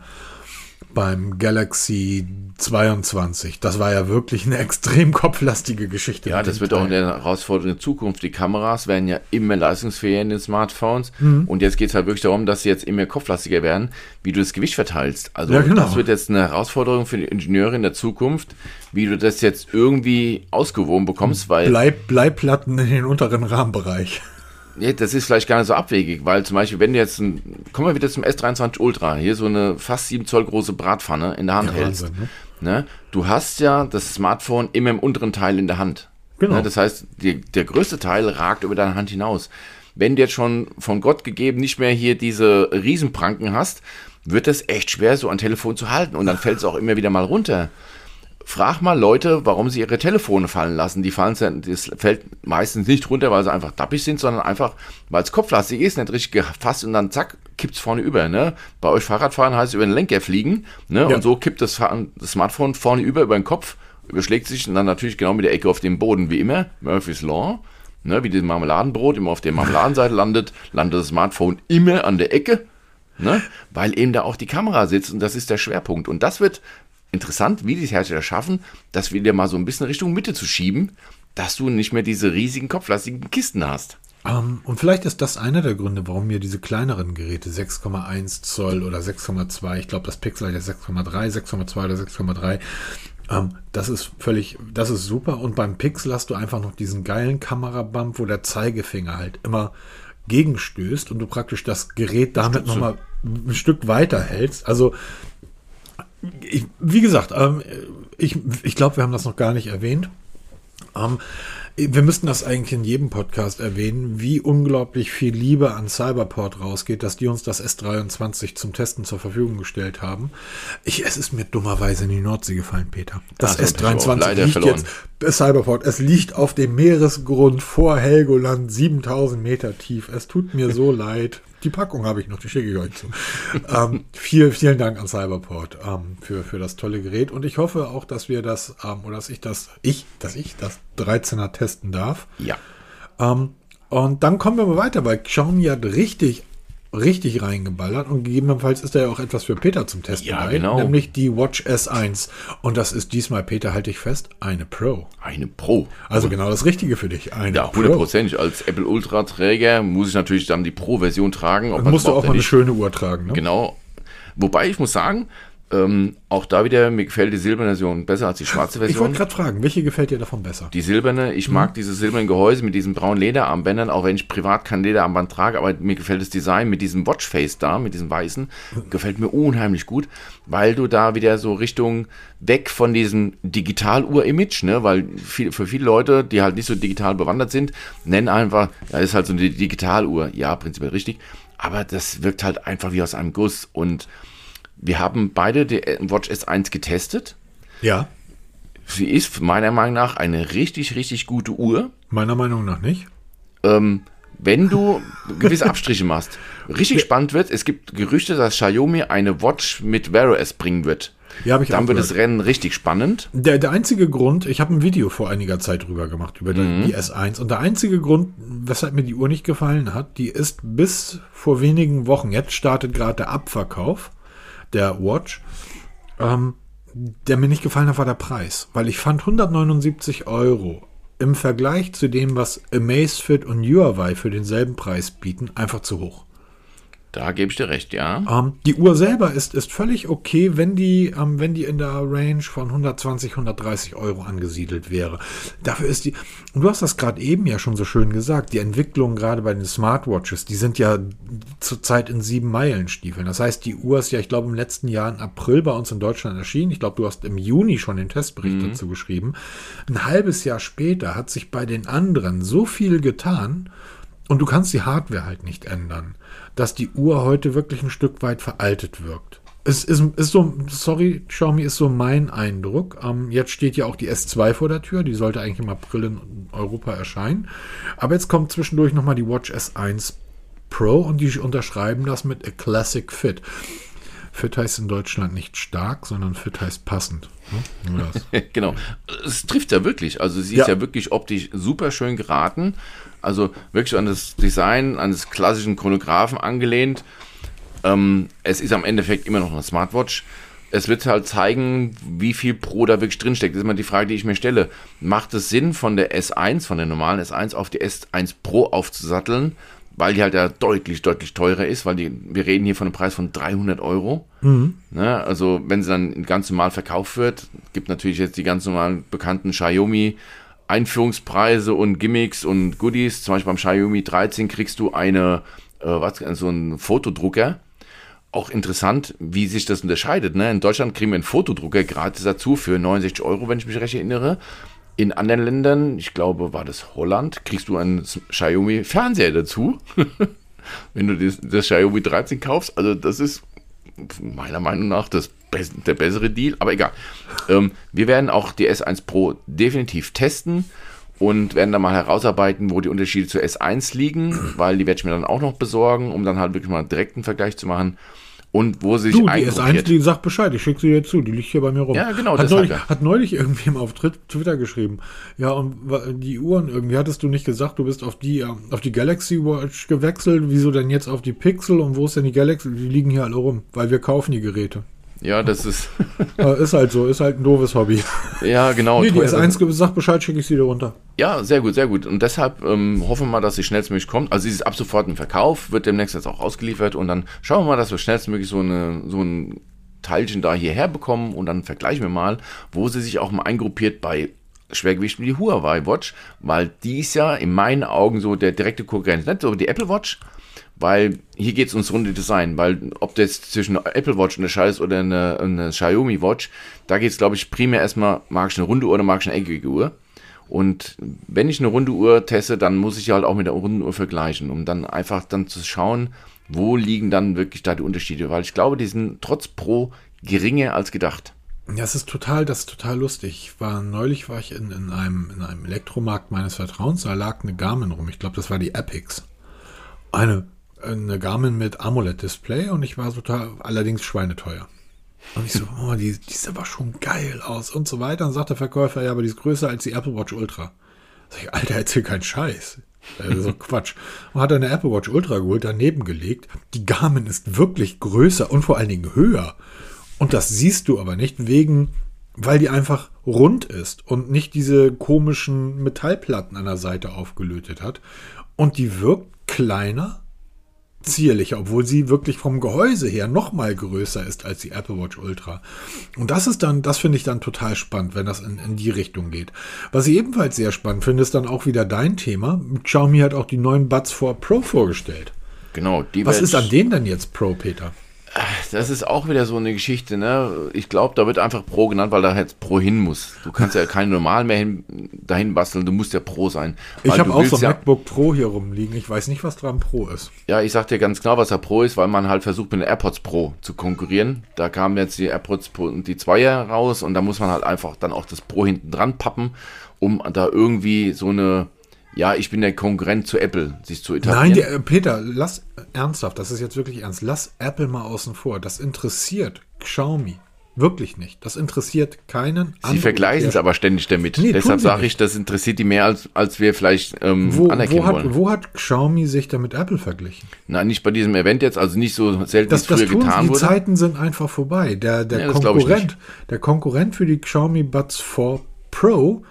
beim Galaxy 22. Das war ja wirklich eine <laughs> extrem kopflastige Geschichte. Ja, das wird auch in Teil. der herausfordernden Zukunft. Die Kameras werden ja immer leistungsfähiger in den Smartphones. Mhm. Und jetzt geht es halt wirklich darum, dass sie jetzt immer kopflastiger werden, wie du das Gewicht verteilst. Also Ja, genau. das wird jetzt eine Herausforderung für die Ingenieure in der Zukunft, wie du das jetzt irgendwie ausgewogen bekommst, weil Bleib, Bleiplatten in den unteren Rahmenbereich. Ja, das ist vielleicht gar nicht so abwegig, weil zum Beispiel, wenn du jetzt ein, kommen wir wieder zum S23 Ultra, hier so eine fast 7 Zoll große Bratpfanne in der Hand Ja, hältst. Wahnsinn, Ne? Du hast ja das Smartphone immer im unteren Teil in der Hand. Genau. Ne? Das heißt, die, der größte Teil ragt über deine Hand hinaus. Wenn du jetzt schon von Gott gegeben nicht mehr hier diese Riesenpranken hast, wird es echt schwer, so ein Telefon zu halten. Und dann fällt es auch immer wieder mal runter. Frag mal Leute, warum sie ihre Telefone fallen lassen. Die fallen, das fällt meistens nicht runter, weil sie einfach dappig sind, sondern einfach, weil es kopflastig ist, nicht richtig gefasst und dann zack, kippt es vorne über. Ne? Bei euch Fahrradfahren heißt es über den Lenker fliegen. Ne? Ja. Und so kippt das, das Smartphone vorne über, über den Kopf, überschlägt sich und dann natürlich genau mit der Ecke auf dem Boden, wie immer. Murphy's Law. Ne? Wie das Marmeladenbrot immer auf der Marmeladenseite landet, landet das Smartphone immer an der Ecke. Ne? Weil eben da auch die Kamera sitzt und das ist der Schwerpunkt. Und das wird interessant, wie die Hersteller schaffen, das wieder mal so ein bisschen Richtung Mitte zu schieben, dass du nicht mehr diese riesigen kopflastigen Kisten hast. Ähm, und vielleicht ist das einer der Gründe, warum mir diese kleineren Geräte 6,1 Zoll oder 6,2, ich glaube das Pixel hat ja 6,3, 6,2 oder 6,3, ähm, das ist völlig, das ist super. Und beim Pixel hast du einfach noch diesen geilen Kamerabump, wo der Zeigefinger halt immer gegenstößt und du praktisch das Gerät damit nochmal ein Stück weiter hältst. Also ich, wie gesagt, ähm, ich, ich glaube, wir haben das noch gar nicht erwähnt. Ähm, wir müssten das eigentlich in jedem Podcast erwähnen, wie unglaublich viel Liebe an Cyberport rausgeht, dass die uns das S23 zum Testen zur Verfügung gestellt haben. Ich, es ist mir dummerweise in die Nordsee gefallen, Peter. Das Ach, das hab ich auch S23 leider liegt verloren. jetzt, äh, Cyberport, es liegt auf dem Meeresgrund vor Helgoland, 7000 Meter tief. Es tut mir so <laughs> leid. Die Packung habe ich noch, die schicke ich euch zu. ähm, viel, vielen Dank an Cyberport ähm, für, für das tolle Gerät. Und ich hoffe auch, dass wir das, ähm, oder dass ich das, ich, dass ich das 13er testen darf. Ja. Ähm, und dann kommen wir mal weiter, weil Xiaomi hat richtig, richtig reingeballert und gegebenenfalls ist da ja auch etwas für Peter zum Testen Ja, bei, genau. nämlich die Watch S1. Und das ist diesmal, Peter, halte ich fest, eine Pro. Eine Pro. Also genau das Richtige für dich. Eine Ja, hundertprozentig. Als Apple Ultra-Träger muss ich natürlich dann die Pro-Version tragen. Ob musst du auch mal eine schöne Uhr tragen. Ne? Genau. Wobei ich muss sagen, Ähm, auch da wieder, mir gefällt die silberne Version besser als die schwarze Version. Ich wollte gerade fragen, welche gefällt dir davon besser? Die silberne, ich mag diese silbernen Gehäuse mit diesen braunen Lederarmbändern, auch wenn ich privat kein Lederarmband trage, aber mir gefällt das Design mit diesem Watchface da, mit diesem weißen, gefällt mir unheimlich gut, weil du da wieder so Richtung weg von diesem Digitaluhr-Image, ne, weil viel, für viele Leute, die halt nicht so digital bewandert sind, nennen einfach, ja, ist halt so eine Digitaluhr. Ja, prinzipiell richtig, aber das wirkt halt einfach wie aus einem Guss und wir haben beide die Watch S1 getestet. Ja. Sie ist meiner Meinung nach eine richtig, richtig gute Uhr. Meiner Meinung nach nicht. Ähm, wenn du gewisse Abstriche machst. Richtig spannend wird, es gibt Gerüchte, dass Xiaomi eine Watch mit Wear OS bringen wird. Ja, habe ich Dann wird gehört. das Rennen richtig spannend. Der, der einzige Grund, ich habe ein Video vor einiger Zeit drüber gemacht, über die- die S1. Und der einzige Grund, weshalb mir die Uhr nicht gefallen hat, die ist bis vor wenigen Wochen, jetzt startet gerade der Abverkauf der Watch, ähm, der mir nicht gefallen hat, war der Preis. Weil ich fand 179 Euro im Vergleich zu dem, was Amazfit und Huawei für denselben Preis bieten, einfach zu hoch. Da gebe ich dir recht, ja. Ähm, die Uhr selber ist, ist völlig okay, wenn die, ähm, wenn die in der Range von 120, 130 Euro angesiedelt wäre. Dafür ist die, und du hast das gerade eben ja schon so schön gesagt, die Entwicklung gerade bei den Smartwatches, die sind ja zurzeit in sieben Meilenstiefeln. Das heißt, die Uhr ist ja, ich glaube, im letzten Jahr im April bei uns in Deutschland erschienen. Ich glaube, du hast im Juni schon den Testbericht dazu geschrieben. Ein halbes Jahr später hat sich bei den anderen so viel getan, und du kannst die Hardware halt nicht ändern, dass die Uhr heute wirklich ein Stück weit veraltet wirkt. Es ist, ist so, sorry, Xiaomi ist so mein Eindruck. Ähm, jetzt steht ja auch die S2 vor der Tür, die sollte eigentlich im April in Europa erscheinen. Aber jetzt kommt zwischendurch nochmal die Watch S1 Pro und die unterschreiben das mit A Classic Fit. Fit heißt in Deutschland nicht stark, sondern fit heißt passend. Ne? <laughs> Genau. Es trifft ja wirklich. Also sie Ja. ist ja wirklich optisch super schön geraten. Also wirklich an das Design eines klassischen Chronographen angelehnt. Ähm, es ist am Endeffekt immer noch eine Smartwatch. Es wird halt zeigen, wie viel Pro da wirklich drinsteckt. Das ist immer die Frage, die ich mir stelle. Macht es Sinn, von der S1, von der normalen S1 auf die S1 Pro aufzusatteln? Weil die halt ja deutlich, deutlich teurer ist, weil die, wir reden hier von einem Preis von 300 Euro. Ne, also wenn sie dann ganz normal verkauft wird, gibt natürlich jetzt die ganz normalen bekannten Xiaomi Einführungspreise und Gimmicks und Goodies. Zum Beispiel beim Xiaomi 13 kriegst du eine, äh, was, so einen Fotodrucker. Auch interessant, wie sich das unterscheidet. Ne? In Deutschland kriegen wir einen Fotodrucker gratis dazu für 69 Euro, wenn ich mich recht erinnere. In anderen Ländern, ich glaube, war das Holland, kriegst du einen Xiaomi Fernseher dazu. <laughs> wenn du das, das Xiaomi 13 kaufst. Also das ist meiner Meinung nach das der bessere Deal, aber egal. Ähm, wir werden auch die S1 Pro definitiv testen und werden dann mal herausarbeiten, wo die Unterschiede zur S1 liegen, weil die werde ich mir dann auch noch besorgen, um dann halt wirklich mal einen direkten Vergleich zu machen und wo sie sich Du, die S1, eingruppiert. die sagt Bescheid, ich schicke sie dir zu, die liegt hier bei mir rum. Ja, genau, Hat neulich, hat neulich irgendwem auf Trit- Twitter geschrieben. Ja, und die Uhren, irgendwie hattest du nicht gesagt, du bist auf die, ähm, auf die Galaxy Watch gewechselt, wieso denn jetzt auf die Pixel und wo ist denn die Galaxy? Die liegen hier alle rum, weil wir kaufen die Geräte. Ja, das ist, <laughs> ist halt so, ist halt ein doofes Hobby. <laughs> ja genau. nee, die teuer- S1 ge- sagt Bescheid, schicke ich sie dir runter. Ja, sehr gut, sehr gut. Und deshalb ähm, hoffen wir mal, dass sie schnellstmöglich kommt. Also sie ist ab sofort im Verkauf, wird demnächst jetzt auch ausgeliefert und dann schauen wir mal, dass wir schnellstmöglich so, eine, so ein Teilchen da hierher bekommen und dann vergleichen wir mal, wo sie sich auch mal eingruppiert bei Schwergewicht wie die Huawei Watch, weil die ist ja in meinen Augen so der direkte Konkurrent, nicht so die Apple Watch, weil hier geht es ums runde Design, weil ob das zwischen einer Apple Watch unterscheidet oder eine, eine Xiaomi Watch, da geht es glaube ich primär erstmal, mag ich eine runde Uhr oder mag ich eine eckige Uhr. Und wenn ich eine runde Uhr teste, dann muss ich halt auch mit der runden Uhr vergleichen, um dann einfach dann zu schauen, wo liegen dann wirklich da die Unterschiede, weil ich glaube, die sind trotz Pro geringer als gedacht. Ja, es ist total, das ist total lustig. Ich war, neulich war ich in, in, einem, in einem Elektromarkt meines Vertrauens, da lag eine Garmin rum. Ich glaube, das war die Epics. Eine, eine Garmin mit AMOLED-Display und ich war total, allerdings schweineteuer. Und ich so, oh, die, die sieht aber schon geil aus und so weiter. Und sagt der Verkäufer, ja, aber die ist größer als die Apple Watch Ultra. Sag ich, Alter, erzähl keinen Scheiß. Das ist so <laughs> Quatsch. Und hat eine Apple Watch Ultra geholt, daneben gelegt. Die Garmin ist wirklich größer und vor allen Dingen höher. Und das siehst du aber nicht wegen, weil die einfach rund ist und nicht diese komischen Metallplatten an der Seite aufgelötet hat. Und die wirkt kleiner zierlicher, obwohl sie wirklich vom Gehäuse her noch mal größer ist als die Apple Watch Ultra. Und das ist dann, das finde ich dann total spannend, wenn das in, in die Richtung geht. Was ich ebenfalls sehr spannend finde, ist dann auch wieder dein Thema. Xiaomi hat auch die neuen Buds 4 Pro vorgestellt. Genau. Was ist an denen denn jetzt Pro, Peter? Das ist auch wieder so eine Geschichte, ne? Ich glaube, da wird einfach Pro genannt, weil da jetzt Pro hin muss. Du kannst ja kein Normal mehr hin, dahin basteln, du musst ja Pro sein. Ich habe auch so ein ja, MacBook Pro hier rumliegen. Ich weiß nicht, was dran Pro ist. Ja, ich sag dir ganz genau, was da Pro ist, weil man halt versucht, mit den AirPods Pro zu konkurrieren. Da kamen jetzt die AirPods Pro und die Zweier raus und da muss man halt einfach dann auch das Pro hinten dran pappen, um da irgendwie so eine ja, ich bin der Konkurrent zu Apple, sich zu etablieren. Nein, die, äh, Peter, lass ernsthaft, das ist jetzt wirklich ernst. Lass Apple mal außen vor. Das interessiert Xiaomi wirklich nicht. Das interessiert keinen. Sie vergleichen es aber ständig damit. Nee, Deshalb sage ich, das interessiert die mehr, als, als wir vielleicht ähm, wo, anerkennen wo hat, wollen. Wo hat Xiaomi sich da mit Apple verglichen? Nein, nicht bei diesem Event jetzt, also nicht so selten, das, wie es früher tun, getan die wurde. Die Zeiten sind einfach vorbei. Der, der, Ja, das Konkurrent, der Konkurrent für die Xiaomi Buds 4 Pro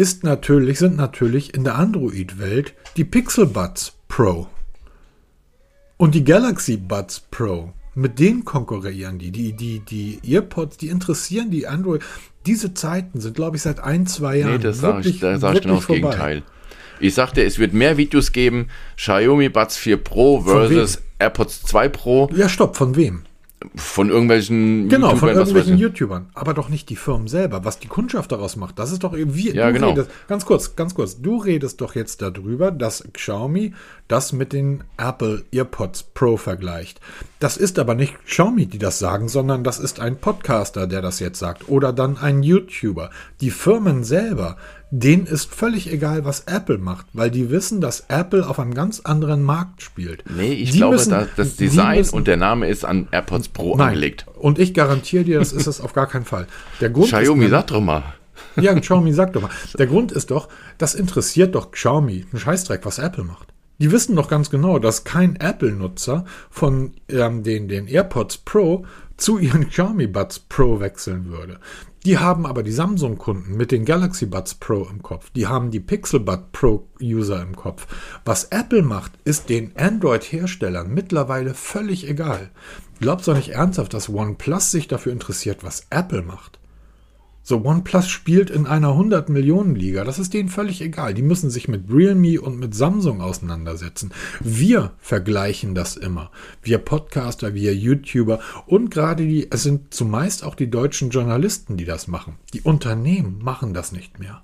ist natürlich, sind natürlich in der Android-Welt die Pixel Buds Pro und die Galaxy Buds Pro. Mit denen konkurrieren die. Die, die, die Earpods, die interessieren die Android. Diese Zeiten sind, glaube ich, seit ein, zwei Jahren. Nee, das sage ich, da sag ich genau das vorbei. Gegenteil. Ich sagte, es wird mehr Videos geben, Xiaomi Buds 4 Pro versus AirPods 2 Pro Ja, stopp, von wem? Von irgendwelchen Genau, von YouTubern, was irgendwelchen. YouTubern. Aber doch nicht die Firmen selber. Was die Kundschaft daraus macht, das ist doch irgendwie. Ja, genau. Redest, ganz kurz, ganz kurz. Du redest doch jetzt darüber, dass Xiaomi das mit den Apple EarPods Pro vergleicht. Das ist aber nicht Xiaomi, die das sagen, sondern das ist ein Podcaster, der das jetzt sagt. Oder dann ein YouTuber. Die Firmen selber, denen ist völlig egal, was Apple macht, weil die wissen, dass Apple auf einem ganz anderen Markt spielt. Nee, ich Die glaube, müssen- dass das Design müssen- und der Name ist an AirPods Pro Nein. angelegt. Und ich garantiere dir, das ist es auf gar keinen Fall. Der Grund Xiaomi, ist, sag doch mal. ja, Xiaomi, sag doch mal. Der Grund ist doch, das interessiert doch Xiaomi, ein Scheißdreck, was Apple macht. Die wissen doch ganz genau, dass kein Apple-Nutzer von ähm, den, den AirPods Pro zu ihren <laughs> Xiaomi Buds Pro wechseln würde. Die haben aber die Samsung-Kunden mit den Galaxy Buds Pro im Kopf. Die haben die Pixel Bud Pro-User im Kopf. Was Apple macht, ist den Android-Herstellern mittlerweile völlig egal. Glaubst du nicht ernsthaft, dass OnePlus sich dafür interessiert, was Apple macht? So, OnePlus spielt in einer 100-Millionen-Liga. Das ist denen völlig egal. Die müssen sich mit Realme und mit Samsung auseinandersetzen. Wir vergleichen das immer. Wir Podcaster, wir YouTuber und gerade die, es sind zumeist auch die deutschen Journalisten, die das machen. Die Unternehmen machen das nicht mehr.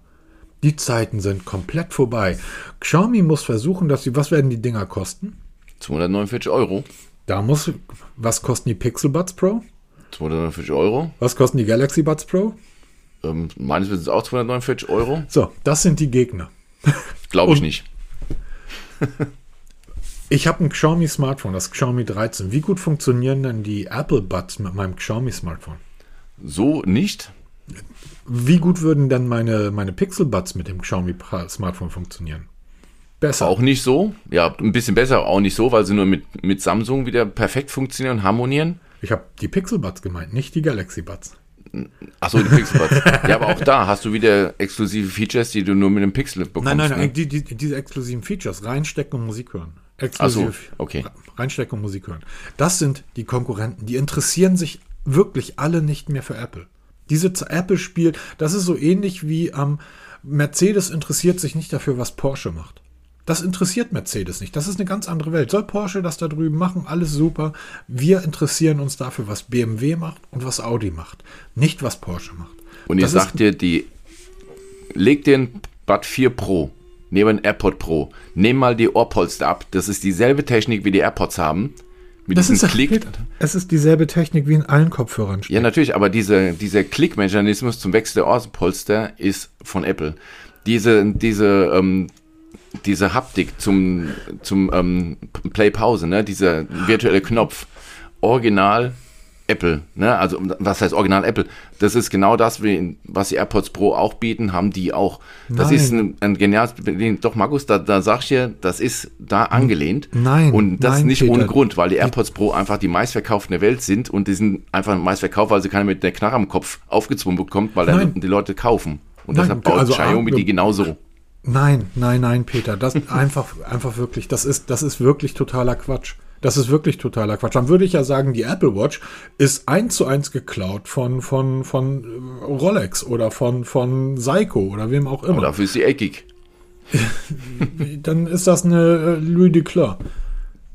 Die Zeiten sind komplett vorbei. Xiaomi muss versuchen, dass sie, was werden die Dinger kosten? 249 Euro. Da muss, was kosten die Pixel Buds Pro? 249 Euro. Was kosten die Galaxy Buds Pro? Ähm, meines Wissens auch 249 Euro. So, das sind die Gegner. Glaube ich nicht. <laughs> Ich habe ein Xiaomi Smartphone, das Xiaomi 13. Wie gut funktionieren denn die Apple Buds mit meinem Xiaomi Smartphone? So nicht. Wie gut würden denn meine, meine Pixel Buds mit dem Xiaomi Smartphone funktionieren? Besser. Auch nicht so. Ja, ein bisschen besser, auch nicht so, weil sie nur mit, mit Samsung wieder perfekt funktionieren und harmonieren. Ich habe die Pixel Buds gemeint, nicht die Galaxy Buds. Achso, die Pixelbuds. ja, aber auch da hast du wieder exklusive Features, die du nur mit dem Pixel bekommst. Nein, nein, nein, ne? die, die, diese exklusiven Features, reinstecken und Musik hören. Exklusiv. so, okay. Reinstecken und Musik hören. Das sind die Konkurrenten. Die interessieren sich wirklich alle nicht mehr für Apple. Diese Z- Apple spielt, das ist so ähnlich wie am Mercedes interessiert sich nicht dafür, was Porsche macht. Das interessiert Mercedes nicht. Das ist eine ganz andere Welt. Soll Porsche das da drüben machen? Alles super. Wir interessieren uns dafür, was BMW macht und was Audi macht. Nicht, was Porsche macht. Und ich Das sag ist- dir, die leg den Bud 4 Pro neben den AirPod Pro, nimm mal die Ohrpolster ab. Das ist dieselbe Technik, wie die AirPods haben. Mit Das diesem ist, Klick. es ist dieselbe Technik wie in allen Kopfhörern. Ja, natürlich, aber diese, dieser Klickmechanismus zum Wechsel der Ohrpolster ist von Apple. Diese, diese, ähm, diese Haptik zum, zum ähm, Play-Pause, ne? dieser virtuelle Knopf, original Apple, ne? Also was heißt original Apple? Das ist genau das, wie, was die AirPods Pro auch bieten, haben die auch. Das Nein. ist ein, ein geniales Doch, Markus, da, da sag ich dir, das ist da angelehnt. Nein, Und das nein, nicht Peter. ohne Grund, weil die AirPods Pro einfach die meistverkauften der Welt sind und die sind einfach meistverkauft, weil sie keiner mit der Knarre am Kopf aufgezwungen bekommt, weil dann die Leute kaufen. Und Nein, deshalb baut also, Xiaomi die genauso. Nein, nein, nein, Peter, das <laughs> einfach, einfach wirklich, das ist, das ist wirklich totaler Quatsch. Das ist wirklich totaler Quatsch. Dann würde ich ja sagen, die Apple Watch ist eins zu eins geklaut von, von, von äh, Rolex oder von, von Seiko oder wem auch immer. Aber dafür ist sie eckig. <laughs> Dann ist das eine äh, Louis Duclos.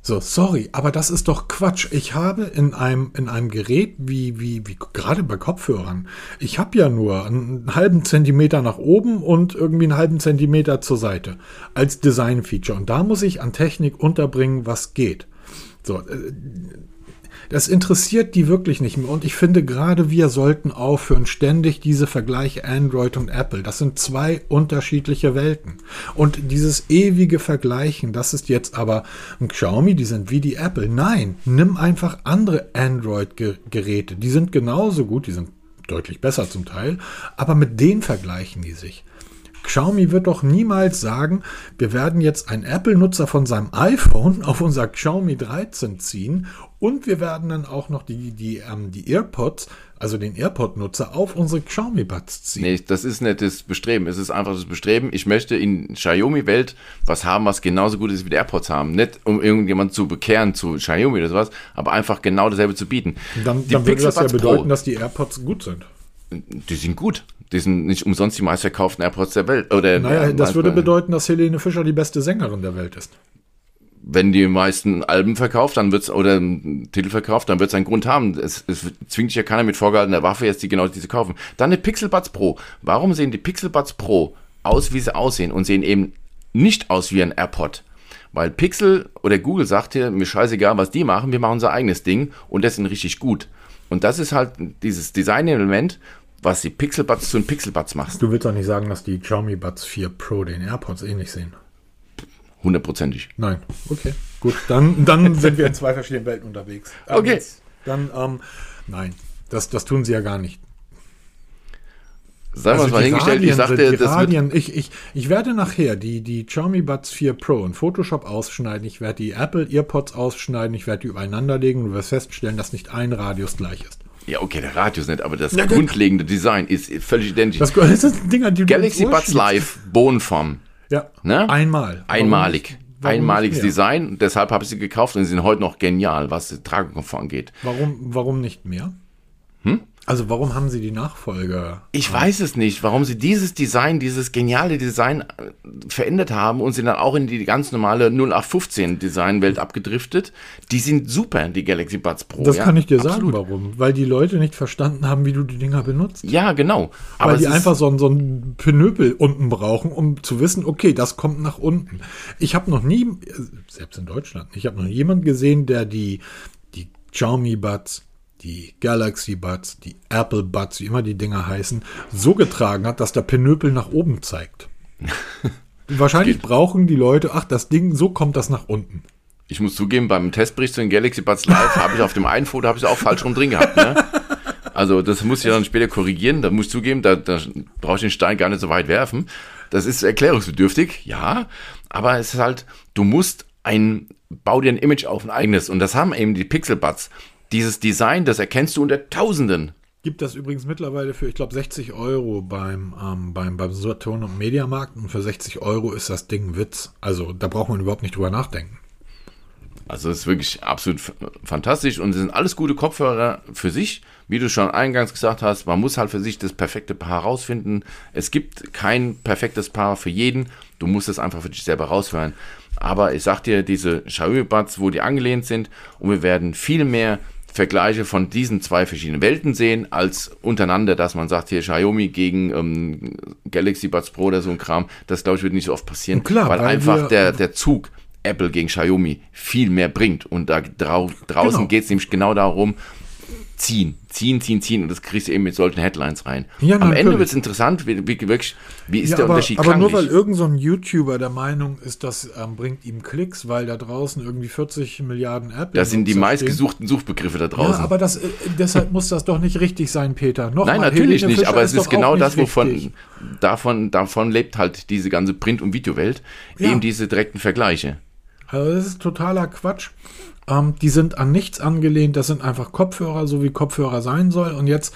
So, sorry, aber das ist doch Quatsch. Ich habe in einem, in einem Gerät wie, wie, wie gerade bei Kopfhörern, ich habe ja nur einen halben Zentimeter nach oben und irgendwie einen halben Zentimeter zur Seite als Design-Feature. Und da muss ich an Technik unterbringen, was geht. So, äh, das interessiert die wirklich nicht mehr. Und ich finde, gerade wir sollten aufhören, ständig diese Vergleiche Android und Apple. Das sind zwei unterschiedliche Welten. Und dieses ewige Vergleichen, das ist jetzt aber ein Xiaomi, die sind wie die Apple. Nein, nimm einfach andere Android-Geräte. Die sind genauso gut, die sind deutlich besser zum Teil, aber mit denen vergleichen die sich. Xiaomi wird doch niemals sagen, wir werden jetzt einen Apple-Nutzer von seinem iPhone auf unser Xiaomi 13 ziehen und wir werden dann auch noch die, die, ähm, die AirPods, also den AirPod-Nutzer, auf unsere Xiaomi-Buds ziehen. Nee, das ist nicht das Bestreben. Es ist einfach das Bestreben, ich möchte in Xiaomi-Welt was haben, was genauso gut ist wie die AirPods haben. Nicht um irgendjemand zu bekehren zu Xiaomi oder sowas, aber einfach genau dasselbe zu bieten. Dann, dann würde das ja bedeuten, Pro, dass die AirPods gut sind. Die sind gut. Die sind nicht umsonst die meistverkauften AirPods der Welt. Oder naja, das würde bedeuten, dass Helene Fischer die beste Sängerin der Welt ist. Wenn die meisten Alben verkauft, dann wird's oder Titel verkauft, dann wird es einen Grund haben. Es, es zwingt sich ja keiner mit vorgehaltener Waffe jetzt die genau diese kaufen. Dann eine Pixel Buds Pro. Warum sehen die Pixel Buds Pro aus, wie sie aussehen und sehen eben nicht aus wie ein AirPod? Weil Pixel oder Google sagt hier, mir scheißegal, was die machen, wir machen unser eigenes Ding und das sind richtig gut. Und das ist halt dieses Design-Element, was die Pixelbuds zu den Pixelbuds machst. Du willst doch nicht sagen, dass die Xiaomi Buds 4 Pro den AirPods ähnlich sehen. Hundertprozentig. Nein. Okay. Gut, dann, dann <laughs> sind wir in zwei verschiedenen Welten unterwegs. Ähm, okay. Dann, ähm, nein, das, das tun sie ja gar nicht. Sagen wir also mal hingestellt, ich sagte, das Radien, ich, ich, ich werde nachher die, die Xiaomi Buds 4 Pro in Photoshop ausschneiden, ich werde die Apple EarPods ausschneiden, ich werde die übereinander legen und du wirst feststellen, dass nicht ein Radius gleich ist. Ja, okay, der Radius nicht, aber das ja, grundlegende Design ist völlig identisch. Das, das sind Dinger, die Galaxy Buds Live, Bohnenform. Ja, ne? einmal. Einmalig. Warum Einmaliges Design, deshalb habe ich sie gekauft und sie sind heute noch genial, was die Tragkomfort angeht. Warum, warum nicht mehr? Hm? Also warum haben sie die Nachfolger? Ich weiß es nicht, warum sie dieses Design, dieses geniale Design äh, verändert haben und sind dann auch in die ganz normale 0815 Designwelt abgedriftet. Die sind super, die Galaxy Buds Pro. Das ja, kann ich dir absolut. sagen, warum. Weil die Leute nicht verstanden haben, wie du die Dinger benutzt. Ja, genau. Aber Weil die einfach so, so ein Pinöpel unten brauchen, um zu wissen, okay, das kommt nach unten. Ich habe noch nie, selbst in Deutschland, ich habe noch jemand gesehen, der die, die Xiaomi Buds die Galaxy Buds, die Apple Buds, wie immer die Dinger heißen, so getragen hat, dass der Pinöpel nach oben zeigt. <laughs> Wahrscheinlich brauchen die Leute, ach, das Ding, so kommt das nach unten. Ich muss zugeben, beim Testbericht zu den Galaxy Buds Live habe ich auf dem einen Foto habe ich auch falsch rum drin gehabt. Ne? <laughs> Also das muss ich dann später korrigieren. Da muss ich zugeben, da, da brauche ich den Stein gar nicht so weit werfen. Das ist erklärungsbedürftig, ja. Aber es ist halt, du musst ein, bau dir ein Image auf, ein eigenes. Und das haben eben die Pixel Buds. Dieses Design, das erkennst du unter Tausenden. Gibt das übrigens mittlerweile für, ich glaube, 60 Euro beim, ähm, beim, beim Saturn und Mediamarkt und für 60 Euro ist das Ding Witz. Also da braucht man überhaupt nicht drüber nachdenken. Also es ist wirklich absolut fantastisch und es sind alles gute Kopfhörer für sich. Wie du schon eingangs gesagt hast, man muss halt für sich das perfekte Paar herausfinden. Es gibt kein perfektes Paar für jeden. Du musst es einfach für dich selber raushören. Aber ich sag dir, diese Xiaomi Buds, wo die angelehnt sind und wir werden viel mehr Vergleiche von diesen zwei verschiedenen Welten sehen, als untereinander, dass man sagt, hier Xiaomi gegen ähm, Galaxy Buds Pro oder so ein Kram. Das, glaube ich, wird nicht so oft passieren, klar, weil, weil einfach der, der Zug Apple gegen Xiaomi viel mehr bringt. Und da drau draußen genau. geht es nämlich genau darum, ziehen, ziehen, ziehen, ziehen und das kriegst du eben mit solchen Headlines rein. Ja, Am Ende wird es interessant, wie, wie, wirklich, wie ist ja, der aber, Unterschied Aber klanglich? nur weil irgendein so YouTuber der Meinung ist, das ähm, bringt ihm Klicks, weil da draußen irgendwie 40 Milliarden Apps Das sind die meistgesuchten Suchbegriffe da draußen. Ja, aber das, äh, deshalb muss das doch nicht richtig sein, Peter. Noch Nein, mal, natürlich nicht, aber es ist, ist genau das, wovon davon, davon lebt halt diese ganze Print- und Videowelt, ja. eben diese direkten Vergleiche. Also das ist totaler Quatsch. Ähm, die sind an nichts angelehnt, das sind einfach Kopfhörer, so wie Kopfhörer sein soll. Und jetzt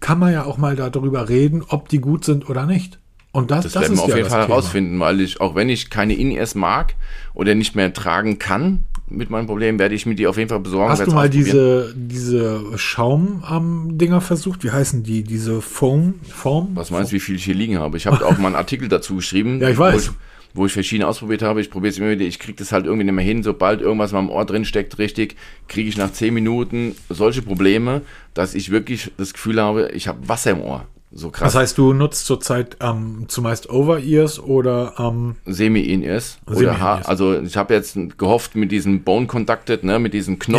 kann man ja auch mal darüber reden, ob die gut sind oder nicht. Und das, das, das werden wir auf ja jeden Fall herausfinden, weil ich, auch wenn ich keine In-Ears mag oder nicht mehr tragen kann, mit meinem Problem, werde ich mir die auf jeden Fall besorgen. Hast du mal diese, diese Schaum-Dinger versucht? Wie heißen die? Diese Foam? Foam? Was meinst du, wie viel ich hier liegen habe? Ich habe <laughs> auch mal einen Artikel dazu geschrieben. Ja, ich weiß. Wo ich, verschiedene ausprobiert habe. Ich probiere es immer wieder. Ich kriege das halt irgendwie nicht mehr hin. Sobald irgendwas mal im Ohr drin steckt, richtig, kriege ich nach 10 Minuten solche Probleme, dass ich wirklich das Gefühl habe, ich habe Wasser im Ohr. So krass. Das heißt, du nutzt zurzeit ähm, zumeist Over-Ears oder ähm, Semi-In-Ears oder Semi-In-Ears. Haar. Also ich habe jetzt gehofft mit diesen Bone Conducted, ne, mit diesen genau.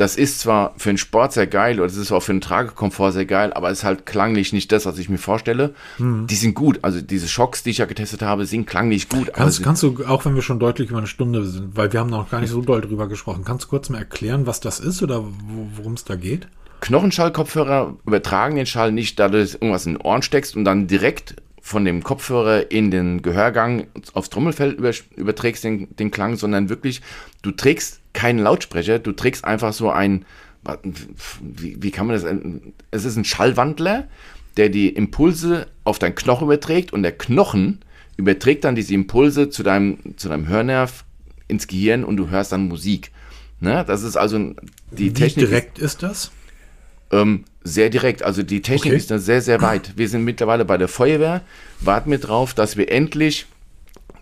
Das ist zwar für den Sport sehr geil oder es ist auch für den Tragekomfort sehr geil, aber es ist halt klanglich nicht das, was ich mir vorstelle. Hm. Die sind gut. Also diese Schocks, die ich ja getestet habe, sind klanglich gut. Kannst, sie- kannst du, auch wenn wir schon deutlich über eine Stunde sind, weil wir haben noch gar nicht so doll drüber gesprochen, kannst du kurz mal erklären, was das ist oder wo- worum es da geht? Knochenschallkopfhörer übertragen den Schall nicht, dadurch, dass du irgendwas in den Ohren steckst und dann direkt von dem Kopfhörer in den Gehörgang aufs Trommelfell über, überträgst den, den Klang, sondern wirklich, du trägst keinen Lautsprecher, du trägst einfach so ein, wie, wie kann man das, es ist ein Schallwandler, der die Impulse auf deinen Knochen überträgt und der Knochen überträgt dann diese Impulse zu deinem, zu deinem Hörnerv ins Gehirn und du hörst dann Musik. Ne? Das ist also die Wie Technik. ist- direkt ist das? ähm, sehr direkt. Also die Technik Okay. ist da sehr, sehr weit. Wir sind mittlerweile bei der Feuerwehr, warten wir drauf, dass wir endlich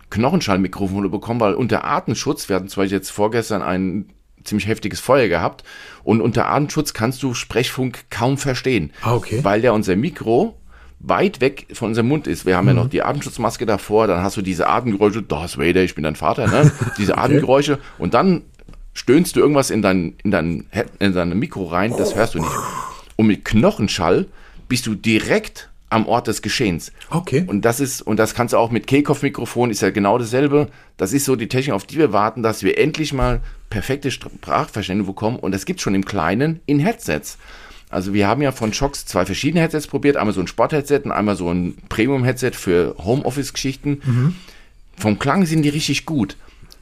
Knochenschallmikrofone bekommen, weil unter Artenschutz, wir hatten zum Beispiel jetzt vorgestern ein ziemlich heftiges Feuer gehabt und unter Artenschutz kannst du Sprechfunk kaum verstehen, Ah, okay. weil ja unser Mikro weit weg von unserem Mund ist. Wir haben ja noch die Atemschutzmaske davor, dann hast du diese Atemgeräusche, Darth Vader, ich bin dein Vater, ne? <laughs> diese Atemgeräusche und dann stöhnst du irgendwas in dein, in dein, in dein Mikro rein, das hörst du nicht. Und mit Knochenschall bist du direkt am Ort des Geschehens. Okay. Und das ist, und das kannst du auch mit Kehlkopfmikrofon, ist ja genau dasselbe. Das ist so die Technik, auf die wir warten, dass wir endlich mal perfekte Sprachverständnis bekommen. Und das gibt schon im Kleinen in Headsets. Also wir haben ja von Shocks zwei verschiedene Headsets probiert. Einmal so ein Sport-Headset und einmal so ein Premium-Headset für Homeoffice-Geschichten. Vom Klang sind die richtig gut.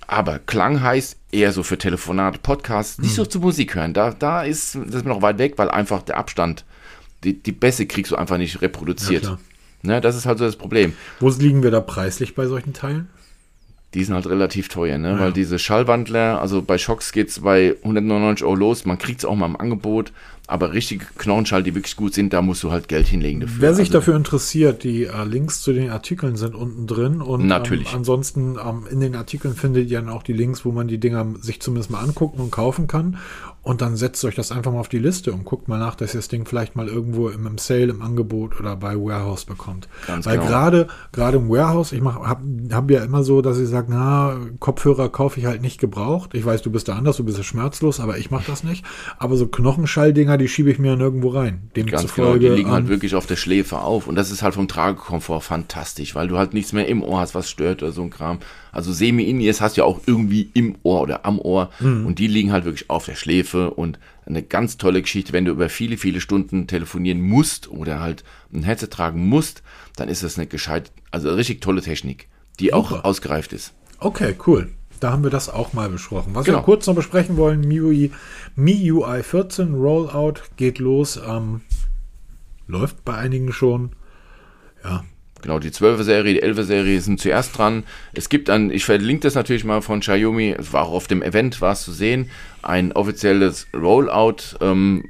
Aber Klang heißt eher so für Telefonate, Podcasts, nicht so zu Musik hören. Da, da ist das ist noch weit weg, weil einfach der Abstand, die, die Bässe kriegst du einfach nicht reproduziert. Ja, ne, das ist halt so das Problem. Wo liegen wir da preislich bei solchen Teilen? Die sind halt relativ teuer, ne? Weil diese Schallwandler, also bei Shocks geht's bei 199 Euro los, man kriegt's auch mal im Angebot, aber richtige Knochenschall, die wirklich gut sind, da musst du halt Geld hinlegen dafür. Wer sich also, dafür interessiert, die äh, Links zu den Artikeln sind unten drin und Natürlich. Ähm, ansonsten ähm, in den Artikeln findet ihr dann auch die Links, wo man die Dinger sich zumindest mal angucken und kaufen kann. Und dann setzt euch das einfach mal auf die Liste und guckt mal nach, dass ihr das Ding vielleicht mal irgendwo im, im Sale, im Angebot oder bei Warehouse bekommt. Ganz Weil genau. gerade gerade im Warehouse, ich habe hab, hab ja immer so, dass ich sage, na, Kopfhörer kaufe ich halt nicht gebraucht. Ich weiß, du bist da anders, du bist ja schmerzlos, aber ich mache das nicht. Aber so Knochenschalldinger, die schiebe ich mir nirgendwo rein. Ganz genau, Demzufolge, die liegen halt ähm, wirklich auf der Schläfe auf. Und das ist halt vom Tragekomfort fantastisch, weil du halt nichts mehr im Ohr hast, was stört oder so ein Kram. Also Semi-In-Ears hast du ja auch irgendwie im Ohr oder am Ohr. Mhm. Und die liegen halt wirklich auf der Schläfe. Und eine ganz tolle Geschichte, wenn du über viele, viele Stunden telefonieren musst oder halt ein Headset tragen musst, dann ist das eine gescheit, also eine richtig tolle Technik, die auch Super. ausgereift ist. Okay, cool. Da haben wir das auch mal besprochen. Was Genau. wir kurz noch besprechen wollen, MIUI, MIUI 14 Rollout geht los. Ähm, läuft bei einigen schon. Ja, Genau, die 12er Serie, die 11er Serie sind zuerst dran. Es gibt ein, ich verlinke das natürlich mal von Xiaomi, es war auch auf dem Event, war es zu sehen, ein offizielles Rollout, ähm,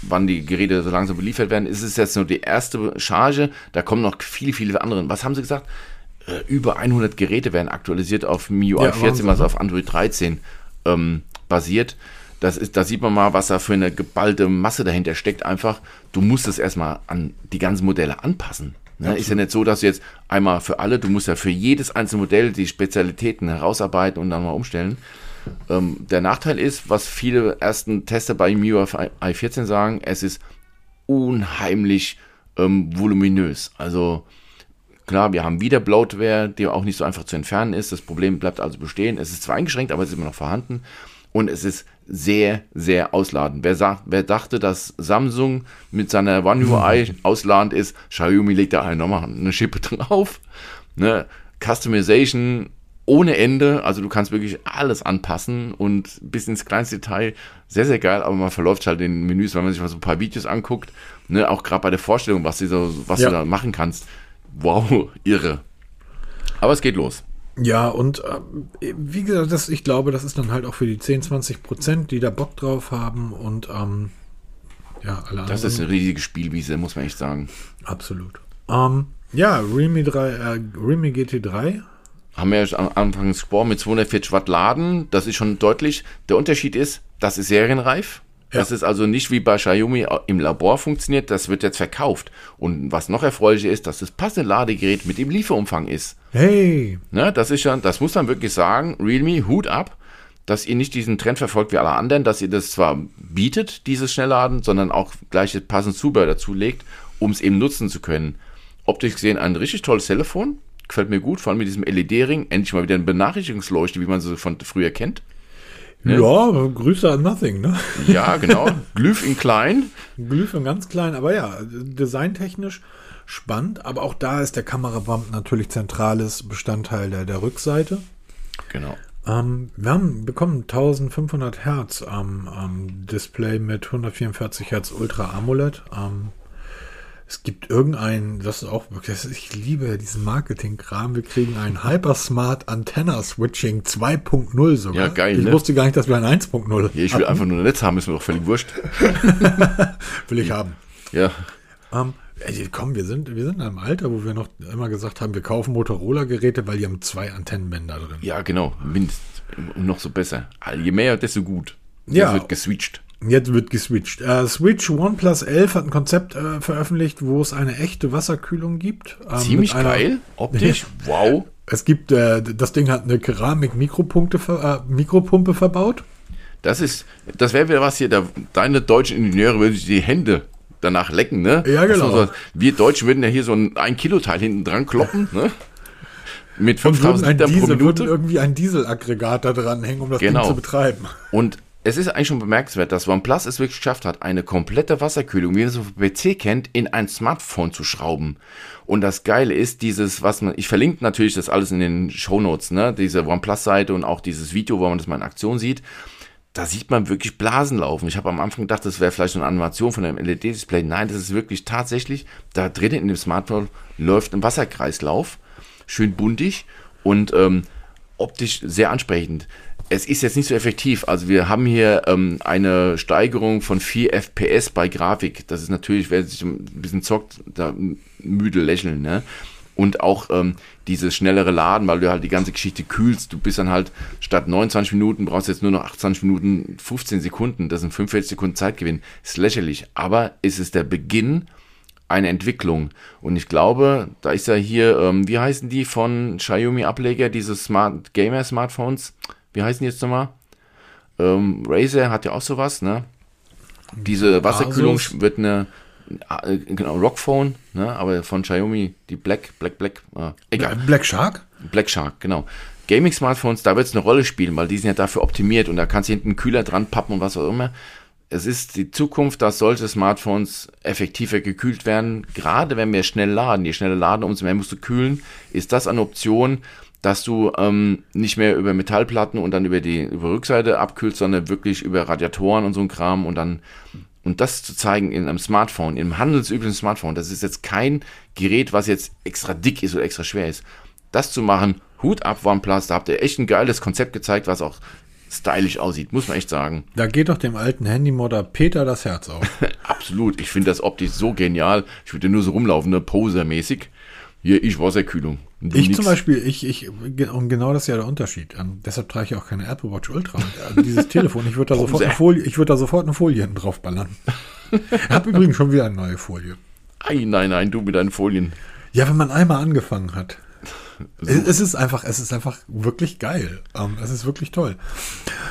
wann die Geräte so langsam beliefert werden. Es ist jetzt nur die erste Charge, da kommen noch viele, viele andere. Was haben sie gesagt? Äh, über 100 Geräte werden aktualisiert auf MIUI Ja, 14, Wahnsinn, was ne? auf Android 13 ähm, basiert. Das ist, da sieht man mal, was da für eine geballte Masse dahinter steckt. Einfach, du musst es erstmal an die ganzen Modelle anpassen. Ne? Ist ja nicht so, dass du jetzt einmal für alle, du musst ja für jedes einzelne Modell die Spezialitäten herausarbeiten und dann mal umstellen. Ähm, der Nachteil ist, was viele ersten Tester bei MIUI i14 sagen, es ist unheimlich ähm, voluminös. Also Klar, wir haben wieder Bloatware, die auch nicht so einfach zu entfernen ist. Das Problem bleibt also bestehen. Es ist zwar eingeschränkt, aber es ist immer noch vorhanden. Und es ist sehr, sehr ausladend. Wer, sagt, wer dachte, dass Samsung mit seiner One UI <laughs> ausladend ist, Xiaomi legt da halt nochmal eine Schippe drauf. Ne? Customization ohne Ende. Also du kannst wirklich alles anpassen und bis ins kleinste Detail. Sehr, sehr geil, aber man verläuft halt in den Menüs, wenn man sich mal so ein paar Videos anguckt. Ne? Auch gerade bei der Vorstellung, was, du so, was Ja. du da machen kannst. Wow, <laughs> irre. Aber es geht los. Ja, und äh, wie gesagt, das, ich glaube, das ist dann halt auch für die 10, 20 Prozent, die da Bock drauf haben und ähm, ja, alle Das ist eine riesige Spielwiese, muss man echt sagen. Absolut. Ähm, ja, Realme, 3, äh, Realme GT3. Haben wir ja am Anfang gesprochen mit 240 Watt Laden. Das ist schon deutlich. Der Unterschied ist, das ist serienreif. Ja. Das ist also nicht wie bei Xiaomi im Labor funktioniert, das wird jetzt verkauft. Und was noch erfreulicher ist, dass das passende Ladegerät mit dem Lieferumfang ist. Hey, Ne, das ist ja, das muss man wirklich sagen, Realme, Hut ab, dass ihr nicht diesen Trend verfolgt wie alle anderen, dass ihr das zwar bietet, dieses Schnellladen, sondern auch gleich das passende Zubehör dazu legt, um es eben nutzen zu können. Optisch gesehen ein richtig tolles Telefon, gefällt mir gut, vor allem mit diesem LED-Ring, endlich mal wieder eine Benachrichtigungsleuchte, wie man sie von früher kennt. Ja, Grüße an Nothing, ne? Ja, genau, Glyph in klein, <laughs> Glyphen ganz klein, aber ja, designtechnisch spannend. Aber auch da ist der Kamerabump natürlich zentrales Bestandteil der, der Rückseite. genau. Ähm, wir haben bekommen 1500 Hertz am am Display mit 144 Hertz Ultra AMOLED. Ähm, es gibt irgendein, das ist auch wirklich, das ich liebe diesen Marketing-Kram. Wir kriegen ein Hypersmart Antenna Switching 2.0 sogar. Ja, geil, Ich ne? wusste gar nicht, dass wir ein 1.0 Ja, ich will einfach nur ein Netz haben, ist mir doch völlig wurscht. <laughs> will ich haben. Ja, Ähm, ey, komm, wir sind, wir sind in einem Alter, wo wir noch immer gesagt haben, wir kaufen Motorola-Geräte, weil die haben zwei Antennenbänder drin. ja, genau, mindestens. Und noch so besser. Je mehr, desto gut. Ja. Das wird geswitcht. Jetzt wird geswitcht. Äh, Switch OnePlus 11 hat ein Konzept äh, veröffentlicht, wo es eine echte Wasserkühlung gibt. ähm, Ziemlich einer- geil, optisch, <laughs> wow. Es gibt, äh, das Ding hat eine Keramik-Mikropumpe äh, Mikropumpe verbaut. Das ist, das wäre was hier, da, deine deutschen Ingenieure würden sich die Hände danach lecken, ne? Ja, genau. so- wir Deutschen würden ja hier so ein 1 Kilo Teil hinten dran kloppen, ne? Mit Und würden 5000 ein Liter pro Diesel, würden Minute. irgendwie ein Dieselaggregat da dran hängen, um das Genau. Ding zu betreiben. Und es ist eigentlich schon bemerkenswert, dass OnePlus es wirklich geschafft hat, eine komplette Wasserkühlung, wie man es auf PC kennt, in ein Smartphone zu schrauben. Und das Geile ist, dieses, was man, ich verlinke natürlich das alles in den Shownotes, ne, diese OnePlus-Seite und auch dieses Video, wo man das mal in Aktion sieht. Da sieht man wirklich Blasen laufen. Ich habe am Anfang gedacht, das wäre vielleicht so eine Animation von einem LED-Display. Nein, das ist wirklich tatsächlich, da drinnen in dem Smartphone läuft ein Wasserkreislauf. Schön buntig und ähm, optisch sehr ansprechend. Es ist jetzt nicht so effektiv. Also wir haben hier ähm, eine Steigerung von 4 FPS bei Grafik. Das ist natürlich, wer sich ein bisschen zockt, da müde lächeln. Ne? Und auch ähm, dieses schnellere Laden, weil du halt die ganze Geschichte kühlst. Du bist dann halt statt 29 Minuten, brauchst jetzt nur noch 28 Minuten, 15 Sekunden. Das sind 45 Sekunden Zeitgewinn. Ist lächerlich. Aber es ist der Beginn eine Entwicklung. Und ich glaube, da ist ja hier, ähm, wie heißen die von Xiaomi Ableger, diese Smart Gamer Smartphones? Wie heißen die jetzt nochmal? Ähm, Razer hat ja auch sowas, ne? Diese Wasserkühlung Asus. wird eine, äh, genau, Rockphone, ne? Aber von Xiaomi, die Black, Black, Black, äh, egal. Black Shark? Black Shark, genau. Gaming-Smartphones, da wird es eine Rolle spielen, weil die sind ja dafür optimiert und da kannst du hinten einen Kühler dran pappen und was auch immer. Es ist die Zukunft, dass solche Smartphones effektiver gekühlt werden. Gerade wenn wir schnell laden, je schneller laden, umso mehr musst du kühlen, ist das eine Option, dass du ähm, nicht mehr über Metallplatten und dann über die über Rückseite abkühlst, sondern wirklich über Radiatoren und so ein Kram und dann und das zu zeigen in einem Smartphone, in einem handelsüblichen Smartphone, das ist jetzt kein Gerät, was jetzt extra dick ist oder extra schwer ist. Das zu machen, Hut ab OnePlus, da habt ihr echt ein geiles Konzept gezeigt, was auch stylisch aussieht, muss man echt sagen. Da geht doch dem alten Handymodder Peter das Herz auf. <laughs> Absolut, ich finde das optisch so genial. Ich würde nur so rumlaufen, ne, posermäßig. Hier, ich Wasserkühlung. Ich nix. zum Beispiel, ich, ich, und genau das ist ja der Unterschied. Ähm, deshalb trage ich auch keine Apple Watch Ultra. Äh, dieses <laughs> Telefon, ich würde da sofort eine Folie, ich würde da sofort eine Folie hinten drauf ballern. <laughs> Ich habe übrigens schon wieder eine neue Folie. Ei, nein, nein, du mit deinen Folien. Ja, wenn man einmal angefangen hat. Es, es ist einfach, es ist einfach wirklich geil. Ähm, es ist wirklich toll.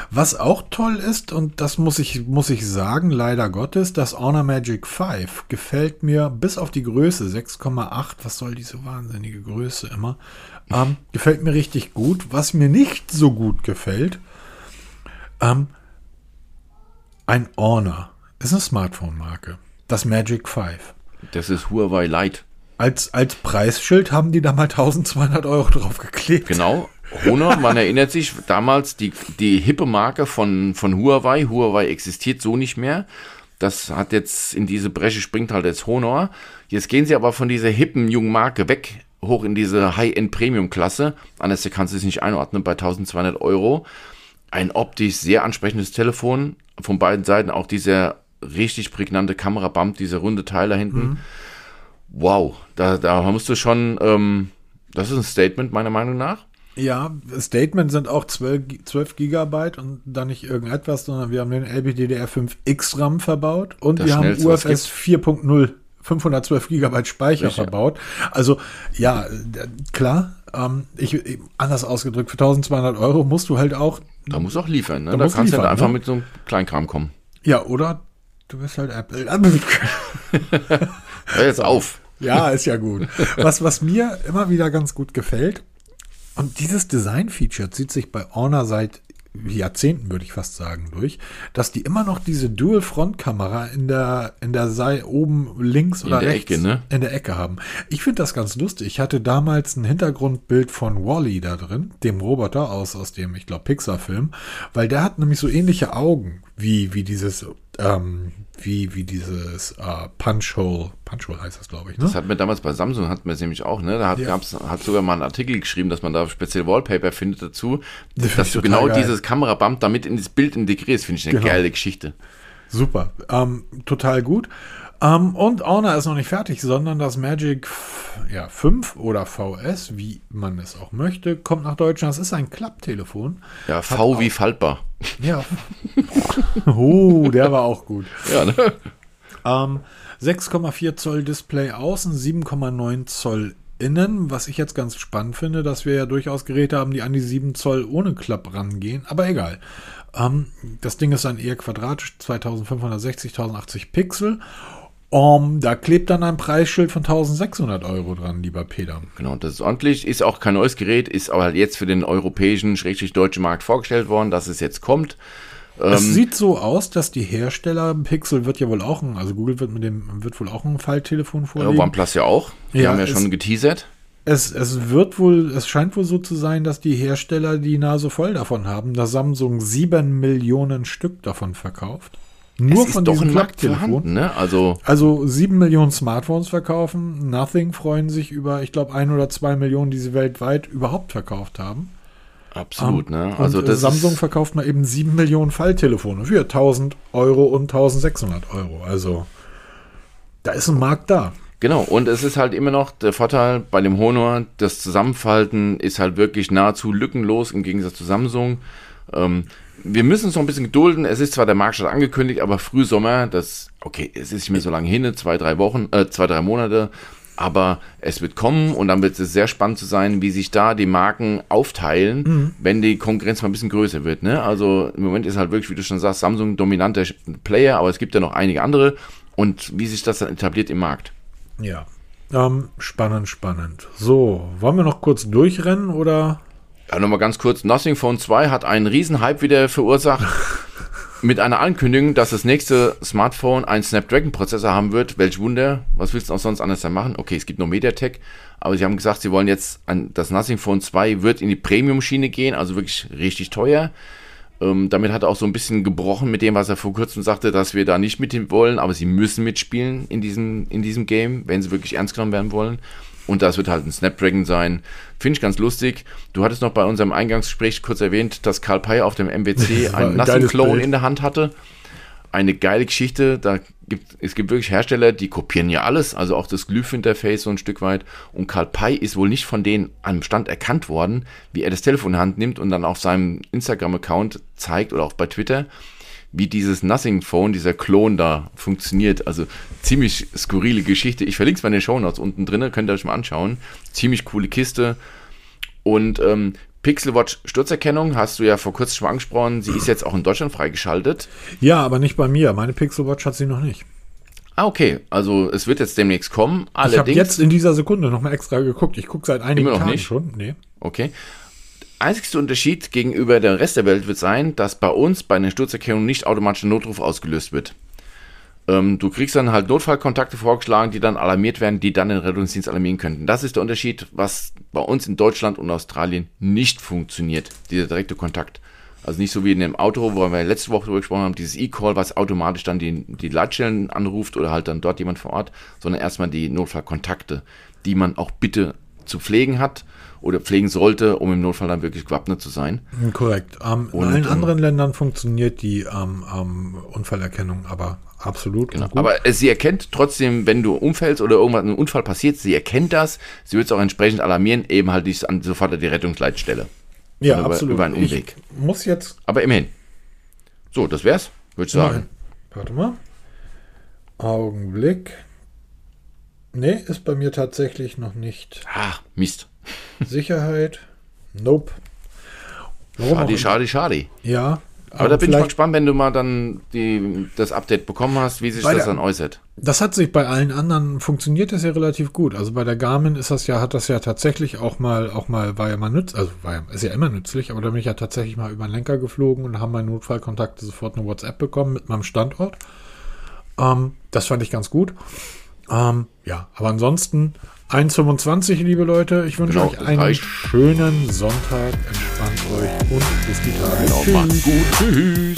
Was auch toll ist, und das muss ich, muss ich sagen, leider Gottes, das Honor Magic 5 gefällt mir bis auf die Größe 6,8. Was soll diese wahnsinnige Größe immer? Ähm, gefällt mir richtig gut. Was mir nicht so gut gefällt, ähm, ein Honor ist eine Smartphone-Marke. Das Magic 5. Das ist Huawei Lite. Als, als Preisschild haben die da mal 1200 Euro drauf geklebt. Genau. Honor, man erinnert sich damals die, die hippe Marke von, von Huawei. Huawei existiert so nicht mehr. Das hat jetzt in diese Bresche springt halt jetzt Honor. Jetzt gehen sie aber von dieser hippen jungen Marke weg hoch in diese High-End-Premium-Klasse. Anders kannst du es nicht einordnen bei 1200 Euro. Ein optisch sehr ansprechendes Telefon. Von beiden Seiten auch dieser richtig prägnante Kamerabump, dieser runde Teil da hinten. Mhm. Wow, da, da musst du schon, ähm, das ist ein Statement meiner Meinung nach. Ja, Statement sind auch 12, 12 Gigabyte und dann nicht irgendetwas, sondern wir haben den LPDDR5X RAM verbaut und das wir haben UFS 4.0 512 Gigabyte Speicher Sicher. verbaut. Also ja, klar, ähm, ich, anders ausgedrückt, für 1200 Euro musst du halt auch. Da musst du auch liefern, ne? Da, da kannst du halt einfach ne? mit so einem Kleinkram kommen. Ja, oder du bist halt Apple. <laughs> Hör jetzt auf. Ja, ist ja gut. Was, was mir immer wieder ganz gut gefällt, und dieses Design-Feature zieht sich bei Honor seit Jahrzehnten, würde ich fast sagen, durch, dass die immer noch diese Dual-Front-Kamera in der, in der Seite oben links oder in der rechts Ecke, ne? in der Ecke haben. Ich finde das ganz lustig. Ich hatte damals ein Hintergrundbild von Wally -E da drin, dem Roboter aus, aus dem, ich glaube, Pixar-Film, weil der hat nämlich so ähnliche Augen wie, wie dieses, ähm, wie, wie dieses äh, Punch-Hole, Punch-Hole heißt das, glaube ich. Ne? Das hat mir damals bei Samsung, hat mir nämlich auch, ne? Da hat, ja. gab's, hat sogar mal einen Artikel geschrieben, dass man da speziell Wallpaper findet dazu, das dass du genau geil. dieses Kamerabump damit in das Bild integrierst, finde ich eine genau. geile Geschichte. Super, ähm, total gut. Ähm, und Honor ist noch nicht fertig, sondern das Magic ja, 5 oder VS, wie man es auch möchte, kommt nach Deutschland. Das ist ein Klapptelefon. Ja, V wie faltbar. Ja. oh, <laughs> der war auch gut. Ja, ne? Ähm, 6,4 Zoll Display außen, 7,9 Zoll innen, was ich jetzt ganz spannend finde, dass wir ja durchaus Geräte haben, die an die 7 Zoll ohne Klapp rangehen, aber egal. Ähm, das Ding ist dann eher quadratisch, 2560, 1080 Pixel um, da klebt dann ein Preisschild von 1600 Euro dran, lieber Peter. Genau, das ist ordentlich, ist auch kein neues Gerät, ist aber halt jetzt für den europäischen, schrägstrich deutschen Markt vorgestellt worden, dass es jetzt kommt. Es ähm, sieht so aus, dass die Hersteller, Pixel wird ja wohl auch ein, also Google wird mit dem, wird wohl auch ein Falltelefon vorlegen. Ja, OnePlus ja auch. Die ja, haben ja schon geteasert. Es, es wird wohl, es scheint wohl so zu sein, dass die Hersteller die Nase voll davon haben, dass Samsung sieben Millionen Stück davon verkauft. Nur es von ist diesem Klapptelefon. Ne? Also, also sieben Millionen Smartphones verkaufen. Nothing freuen sich über, ich glaube, ein oder zwei Millionen, die sie weltweit überhaupt verkauft haben. Absolut, um, ne? Also das Samsung verkauft mal eben sieben Millionen Falltelefone für 1000 Euro und 1600 Euro. Also da ist ein Markt da. Genau, und es ist halt immer noch der Vorteil bei dem Honor, das Zusammenfalten ist halt wirklich nahezu lückenlos im Gegensatz zu Samsung. Ähm, wir müssen uns noch ein bisschen gedulden. Es ist zwar der Marktstart angekündigt, aber Frühsommer, das, okay, es ist nicht mehr so lange hin, zwei, drei Wochen, äh, zwei, drei Monate, aber es wird kommen und dann wird es sehr spannend zu sein, wie sich da die Marken aufteilen, mhm. wenn die Konkurrenz mal ein bisschen größer wird. Ne? Also im Moment ist halt wirklich, wie du schon sagst, Samsung dominanter Player, aber es gibt ja noch einige andere und wie sich das dann etabliert im Markt. Ja, ähm, spannend, spannend. So, wollen wir noch kurz durchrennen oder? Ja, nochmal ganz kurz. Nothing Phone 2 hat einen Riesenhype wieder verursacht. <laughs> mit einer Ankündigung, dass das nächste Smartphone einen Snapdragon-Prozessor haben wird. Welch Wunder. Was willst du auch sonst anders da machen? Okay, es gibt noch MediaTek, aber sie haben gesagt, sie wollen jetzt, ein, das Nothing Phone 2 wird in die Premium-Schiene gehen, also wirklich richtig teuer. Ähm, damit hat er auch so ein bisschen gebrochen mit dem, was er vor kurzem sagte, dass wir da nicht mit wollen, aber sie müssen mitspielen in diesem, in diesem Game, wenn sie wirklich ernst genommen werden wollen. Und das wird halt ein Snapdragon sein. Finde ich ganz lustig. Du hattest noch bei unserem Eingangsgespräch kurz erwähnt, dass Karl Pei auf dem MWC <laughs> einen Nothing Clone in der Hand hatte. Eine geile Geschichte. Da gibt, es gibt wirklich Hersteller, die kopieren ja alles, also auch das Glyph-Interface so ein Stück weit. Und Karl Pei ist wohl nicht von denen am Stand erkannt worden, wie er das Telefon in die Hand nimmt und dann auf seinem Instagram-Account zeigt oder auch bei Twitter wie dieses Nothing Phone, dieser Klon da funktioniert. Also ziemlich skurrile Geschichte. Ich verlinke es mal in den Show Notes unten drin, könnt ihr euch mal anschauen. Ziemlich coole Kiste. Und ähm, Pixelwatch Sturzerkennung hast du ja vor kurzem schon angesprochen. Sie ist jetzt auch in Deutschland freigeschaltet. Ja, aber nicht bei mir. Meine Pixelwatch hat sie noch nicht. Ah, okay. Also es wird jetzt demnächst kommen. Allerdings, ich habe jetzt in dieser Sekunde nochmal extra geguckt. Ich gucke seit einigen Tagen nicht. schon. Nee. Okay einzigste Unterschied gegenüber der Rest der Welt wird sein, dass bei uns bei einer Sturzerkennung nicht automatisch ein Notruf ausgelöst wird. Ähm, du kriegst dann halt Notfallkontakte vorgeschlagen, die dann alarmiert werden, die dann den Rettungsdienst alarmieren könnten. Das ist der Unterschied, was bei uns in Deutschland und Australien nicht funktioniert, dieser direkte Kontakt. Also nicht so wie in dem Auto, wo wir letzte Woche darüber gesprochen haben, dieses E-Call, was automatisch dann die, die Leitstellen anruft oder halt dann dort jemand vor Ort, sondern erstmal die Notfallkontakte, die man auch bitte zu pflegen hat oder pflegen sollte, um im Notfall dann wirklich gewappnet zu sein. Korrekt. Ähm, in Und, allen ähm, anderen Ländern funktioniert die ähm, ähm, Unfallerkennung aber absolut Genau. Aber äh, sie erkennt trotzdem, wenn du umfällst oder irgendwas ein Unfall passiert, sie erkennt das, sie wird es auch entsprechend alarmieren, eben halt dies an sofort an die Rettungsleitstelle. ja, über- absolut. über einen Umweg. Ich muss jetzt Aber immerhin. So, das wär's, würde ich sagen. Nein. Warte mal. Augenblick. Nee, ist bei mir tatsächlich noch nicht. Ah, Mist. Sicherheit. Nope. Warum Schade, schade, schade. Ja. Aber da bin ich mal gespannt, wenn du mal dann die, das Update bekommen hast, wie sich das der- dann äußert. Das hat sich bei allen anderen funktioniert das ja relativ gut. Also bei der Garmin ist das ja, hat das ja tatsächlich auch mal, auch mal, war ja mal nützlich, also war ja, ist ja immer nützlich, aber da bin ich ja tatsächlich mal über den Lenker geflogen und haben meine Notfallkontakte sofort eine WhatsApp bekommen mit meinem Standort. Ähm, das fand ich ganz gut. Ähm, ja, aber ansonsten 1,25, liebe Leute. Ich wünsche Genau, euch einen reicht. schönen Sonntag. Entspannt euch und bis die Tage. Genau, macht's gut. Tschüss.